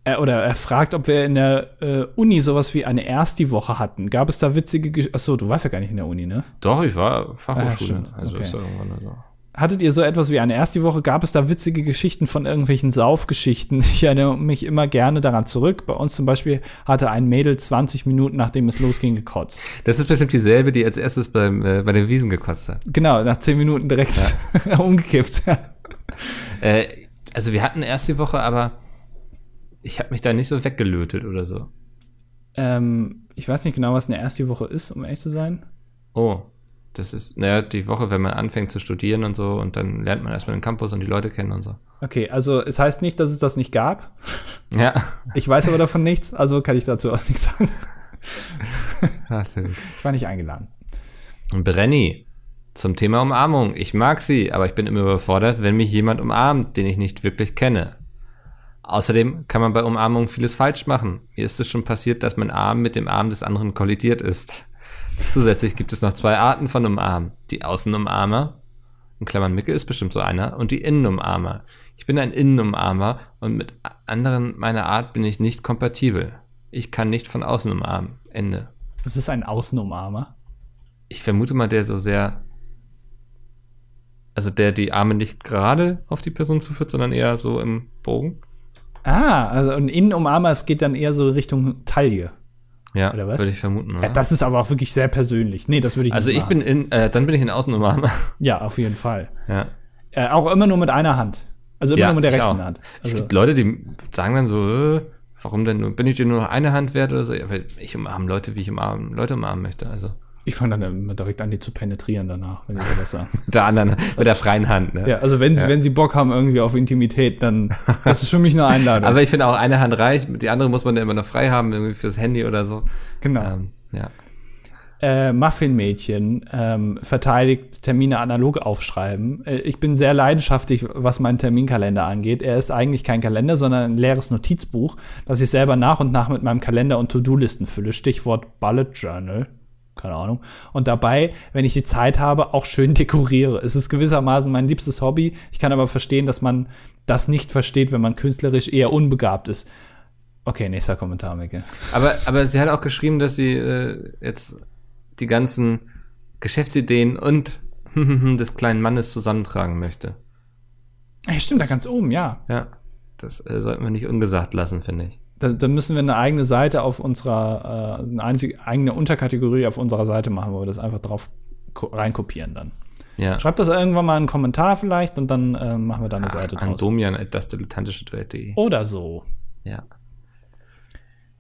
er, oder er fragt, ob wir in der äh, Uni sowas wie eine Ersti-Woche hatten. Gab es da witzige Gesch Achso, du warst ja gar nicht in der Uni, ne? Doch, ich war Fachhochschule. Ah, also okay. ist irgendwann so. Hattet ihr so etwas wie eine erste Woche? Gab es da witzige Geschichten von irgendwelchen Saufgeschichten? Ich erinnere mich immer gerne daran zurück. Bei uns zum Beispiel hatte ein Mädel 20 Minuten, nachdem es losging, gekotzt. Das ist bestimmt dieselbe, die als erstes beim, äh, bei den Wiesen gekotzt hat. Genau, nach 10 Minuten direkt ja. umgekippt. äh, also wir hatten erste Woche, aber ich habe mich da nicht so weggelötet oder so. Ähm, ich weiß nicht genau, was eine erste Woche ist, um ehrlich zu sein. Oh, das ist, naja, die Woche, wenn man anfängt zu studieren und so und dann lernt man erstmal den Campus und die Leute kennen und so. Okay, also es heißt nicht, dass es das nicht gab. Ja. Ich weiß aber davon nichts, also kann ich dazu auch nichts sagen. Gut. Ich war nicht eingeladen. Brenny, zum Thema Umarmung. Ich mag sie, aber ich bin immer überfordert, wenn mich jemand umarmt, den ich nicht wirklich kenne. Außerdem kann man bei Umarmung vieles falsch machen. Mir ist es schon passiert, dass mein Arm mit dem Arm des anderen kollidiert ist. Zusätzlich gibt es noch zwei Arten von Umarmen. Die Außenumarmer, in Klammern Micke ist bestimmt so einer, und die Innenumarmer. Ich bin ein Innenumarmer und mit anderen meiner Art bin ich nicht kompatibel. Ich kann nicht von außen umarmen. Ende. Was ist ein Außenumarmer? Ich vermute mal, der so sehr. Also der die Arme nicht gerade auf die Person zuführt, sondern eher so im Bogen. Ah, also ein Innenumarmer, es geht dann eher so Richtung Taille. Ja, würde ich vermuten. Ja, das ist aber auch wirklich sehr persönlich. Nee, das würde ich also nicht Also ich bin in, äh, dann bin ich in Außenumarmer. Ja, auf jeden Fall. Ja. Äh, auch immer nur mit einer Hand. Also immer ja, nur mit der rechten auch. Hand. Also es gibt Leute, die sagen dann so, äh, warum denn, bin ich dir nur noch eine Hand wert oder so? Ja, weil ich umarme Leute, wie ich umarmen, Leute umarmen möchte. Also. Ich fange dann immer direkt an, die zu penetrieren danach, wenn ich sowas sage. mit der anderen, mit der freien Hand, ne? Ja, also wenn sie, ja. wenn sie Bock haben irgendwie auf Intimität, dann, das ist für mich eine Einladung. Aber ich finde auch eine Hand reicht, die andere muss man ja immer noch frei haben, irgendwie fürs Handy oder so. Genau. Ähm, ja. Äh, Muffin-Mädchen ähm, verteidigt Termine analog aufschreiben. Äh, ich bin sehr leidenschaftlich, was meinen Terminkalender angeht. Er ist eigentlich kein Kalender, sondern ein leeres Notizbuch, das ich selber nach und nach mit meinem Kalender und To-Do-Listen fülle. Stichwort Bullet Journal keine Ahnung. Und dabei, wenn ich die Zeit habe, auch schön dekoriere. Es ist gewissermaßen mein liebstes Hobby. Ich kann aber verstehen, dass man das nicht versteht, wenn man künstlerisch eher unbegabt ist. Okay, nächster Kommentar, Micke. Aber, aber sie hat auch geschrieben, dass sie äh, jetzt die ganzen Geschäftsideen und des kleinen Mannes zusammentragen möchte. Ja, stimmt, da ganz oben, ja. Ja, das äh, sollten wir nicht ungesagt lassen, finde ich da, da, müssen wir eine eigene Seite auf unserer, äh, eine einzige, eigene Unterkategorie auf unserer Seite machen, wo wir das einfach drauf reinkopieren dann. Ja. Schreibt das irgendwann mal in einen Kommentar vielleicht und dann äh, machen wir da eine Ach, Seite draus. An Domian, das dilettantische Duett.de. Oder so. Ja.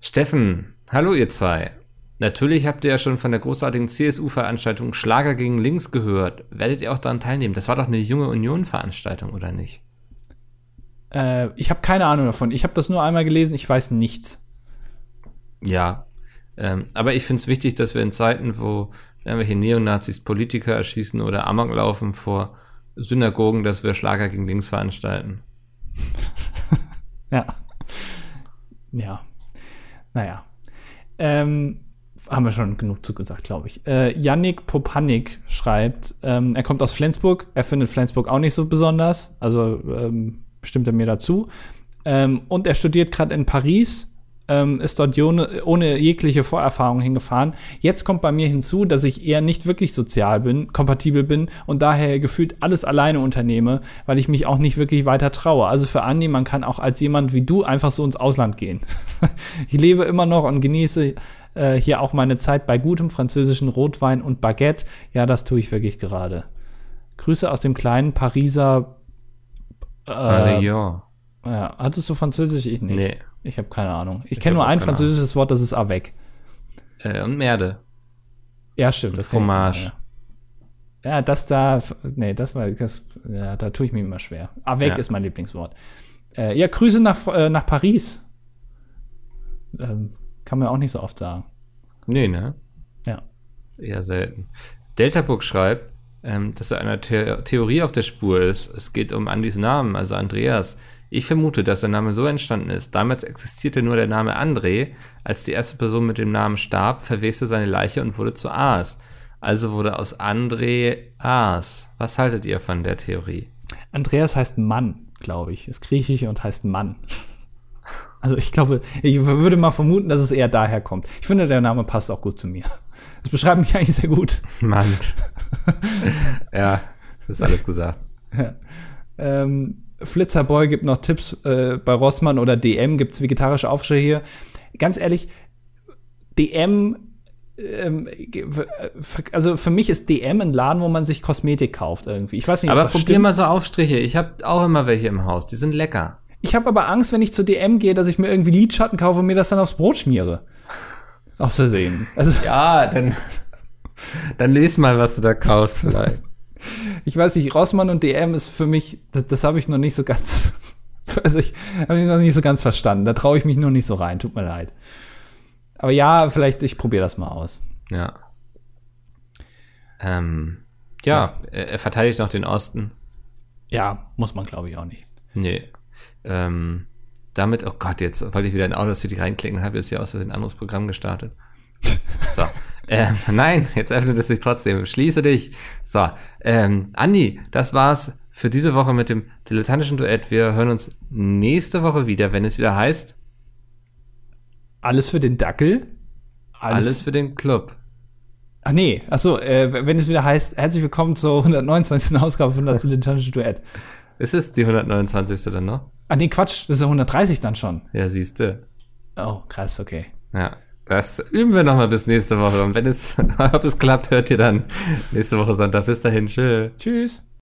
Steffen, hallo ihr zwei. Natürlich habt ihr ja schon von der großartigen CSU-Veranstaltung Schlager gegen Links gehört. Werdet ihr auch daran teilnehmen? Das war doch eine junge Union-Veranstaltung, oder nicht? Äh, ich habe keine Ahnung davon. Ich habe das nur einmal gelesen, ich weiß nichts. Ja, ähm, aber ich finde es wichtig, dass wir in Zeiten, wo irgendwelche Neonazis Politiker erschießen oder Amok laufen vor Synagogen, dass wir Schlager gegen Links veranstalten. ja. Ja. Naja. Ähm, haben wir schon genug zugesagt, glaube ich. Äh, Yannick Popanik schreibt, ähm, er kommt aus Flensburg, er findet Flensburg auch nicht so besonders. Also ähm, stimmt er mir dazu. Ähm, und er studiert gerade in Paris, ähm, ist dort ohne, ohne, jegliche Vorerfahrung hingefahren. Jetzt kommt bei mir hinzu, dass ich eher nicht wirklich sozial bin, kompatibel bin und daher gefühlt alles alleine unternehme, weil ich mich auch nicht wirklich weiter traue. Also für Andi, man kann auch als jemand wie du einfach so ins Ausland gehen. ich lebe immer noch und genieße äh, hier auch meine Zeit bei gutem französischen Rotwein und Baguette. Ja, das tue ich wirklich gerade. Grüße aus dem kleinen Pariser äh, ja. ja. Hattest du Französisch? Ich nicht. Nee. Ich habe keine Ahnung. Ich, ich kenne nur ein französisches Ahnung. Wort, das ist avec. Äh, und Merde. Ja, stimmt. Das Fromage. Ja. ja, das da, nee, das war, das, ja, da tue ich mir immer schwer. Avec ja. ist mein Lieblingswort. Äh, ja, Grüße nach, äh, nach Paris. Ähm, kann man auch nicht so oft sagen. Nee, ne? Ja. Eher selten. Deltabook schreibt, ähm, dass er einer The Theorie auf der Spur ist. Es geht um Andys Namen, also Andreas. Ich vermute, dass der Name so entstanden ist. Damals existierte nur der Name André. Als die erste Person mit dem Namen starb, verweste seine Leiche und wurde zu Aas. Also wurde aus André Aas. Was haltet ihr von der Theorie? Andreas heißt Mann, glaube ich. Ist griechisch und heißt Mann. Also ich glaube, ich würde mal vermuten, dass es eher daher kommt. Ich finde, der Name passt auch gut zu mir. Das beschreibt mich eigentlich sehr gut. Mann. ja, ist alles gesagt. Ja. Ähm, Flitzerboy gibt noch Tipps äh, bei Rossmann oder DM gibt es vegetarische Aufschläge hier. Ganz ehrlich, DM, ähm, also für mich ist DM ein Laden, wo man sich Kosmetik kauft irgendwie. Ich weiß nicht, aber ob das probier stimmt. mal so Aufstriche. Ich habe auch immer welche im Haus. Die sind lecker. Ich habe aber Angst, wenn ich zu DM gehe, dass ich mir irgendwie Lidschatten kaufe und mir das dann aufs Brot schmiere. Aus Versehen. Also ja, dann, dann lies mal, was du da kaufst vielleicht. ich weiß nicht, Rossmann und DM ist für mich, das, das habe ich noch nicht so ganz, also ich habe ich noch nicht so ganz verstanden. Da traue ich mich noch nicht so rein, tut mir leid. Aber ja, vielleicht, ich probiere das mal aus. Ja. Ähm, ja, ja. Er verteidigt noch den Osten. Ja, muss man glaube ich auch nicht. Nee. Ähm, damit, oh Gott, jetzt wollte ich wieder in Audacity reinklicken und habe jetzt hier aus ein anderes Programm gestartet. So. ähm, nein, jetzt öffnet es sich trotzdem. Schließe dich. So. Ähm, Andi, das war's für diese Woche mit dem dilettantischen Duett. Wir hören uns nächste Woche wieder, wenn es wieder heißt. Alles für den Dackel. Alles, alles für den Club. Ach nee, achso, äh, wenn es wieder heißt, herzlich willkommen zur 129. Ausgabe von das dilettantische Duett. Ist es die 129. dann noch? Ah nee, Quatsch, das ist ja 130 dann schon. Ja, siehst du. Oh, krass, okay. Ja. Das üben wir nochmal bis nächste Woche. Und wenn es, ob es klappt, hört ihr dann nächste Woche Sonntag. Bis dahin. Tschüss. Tschüss.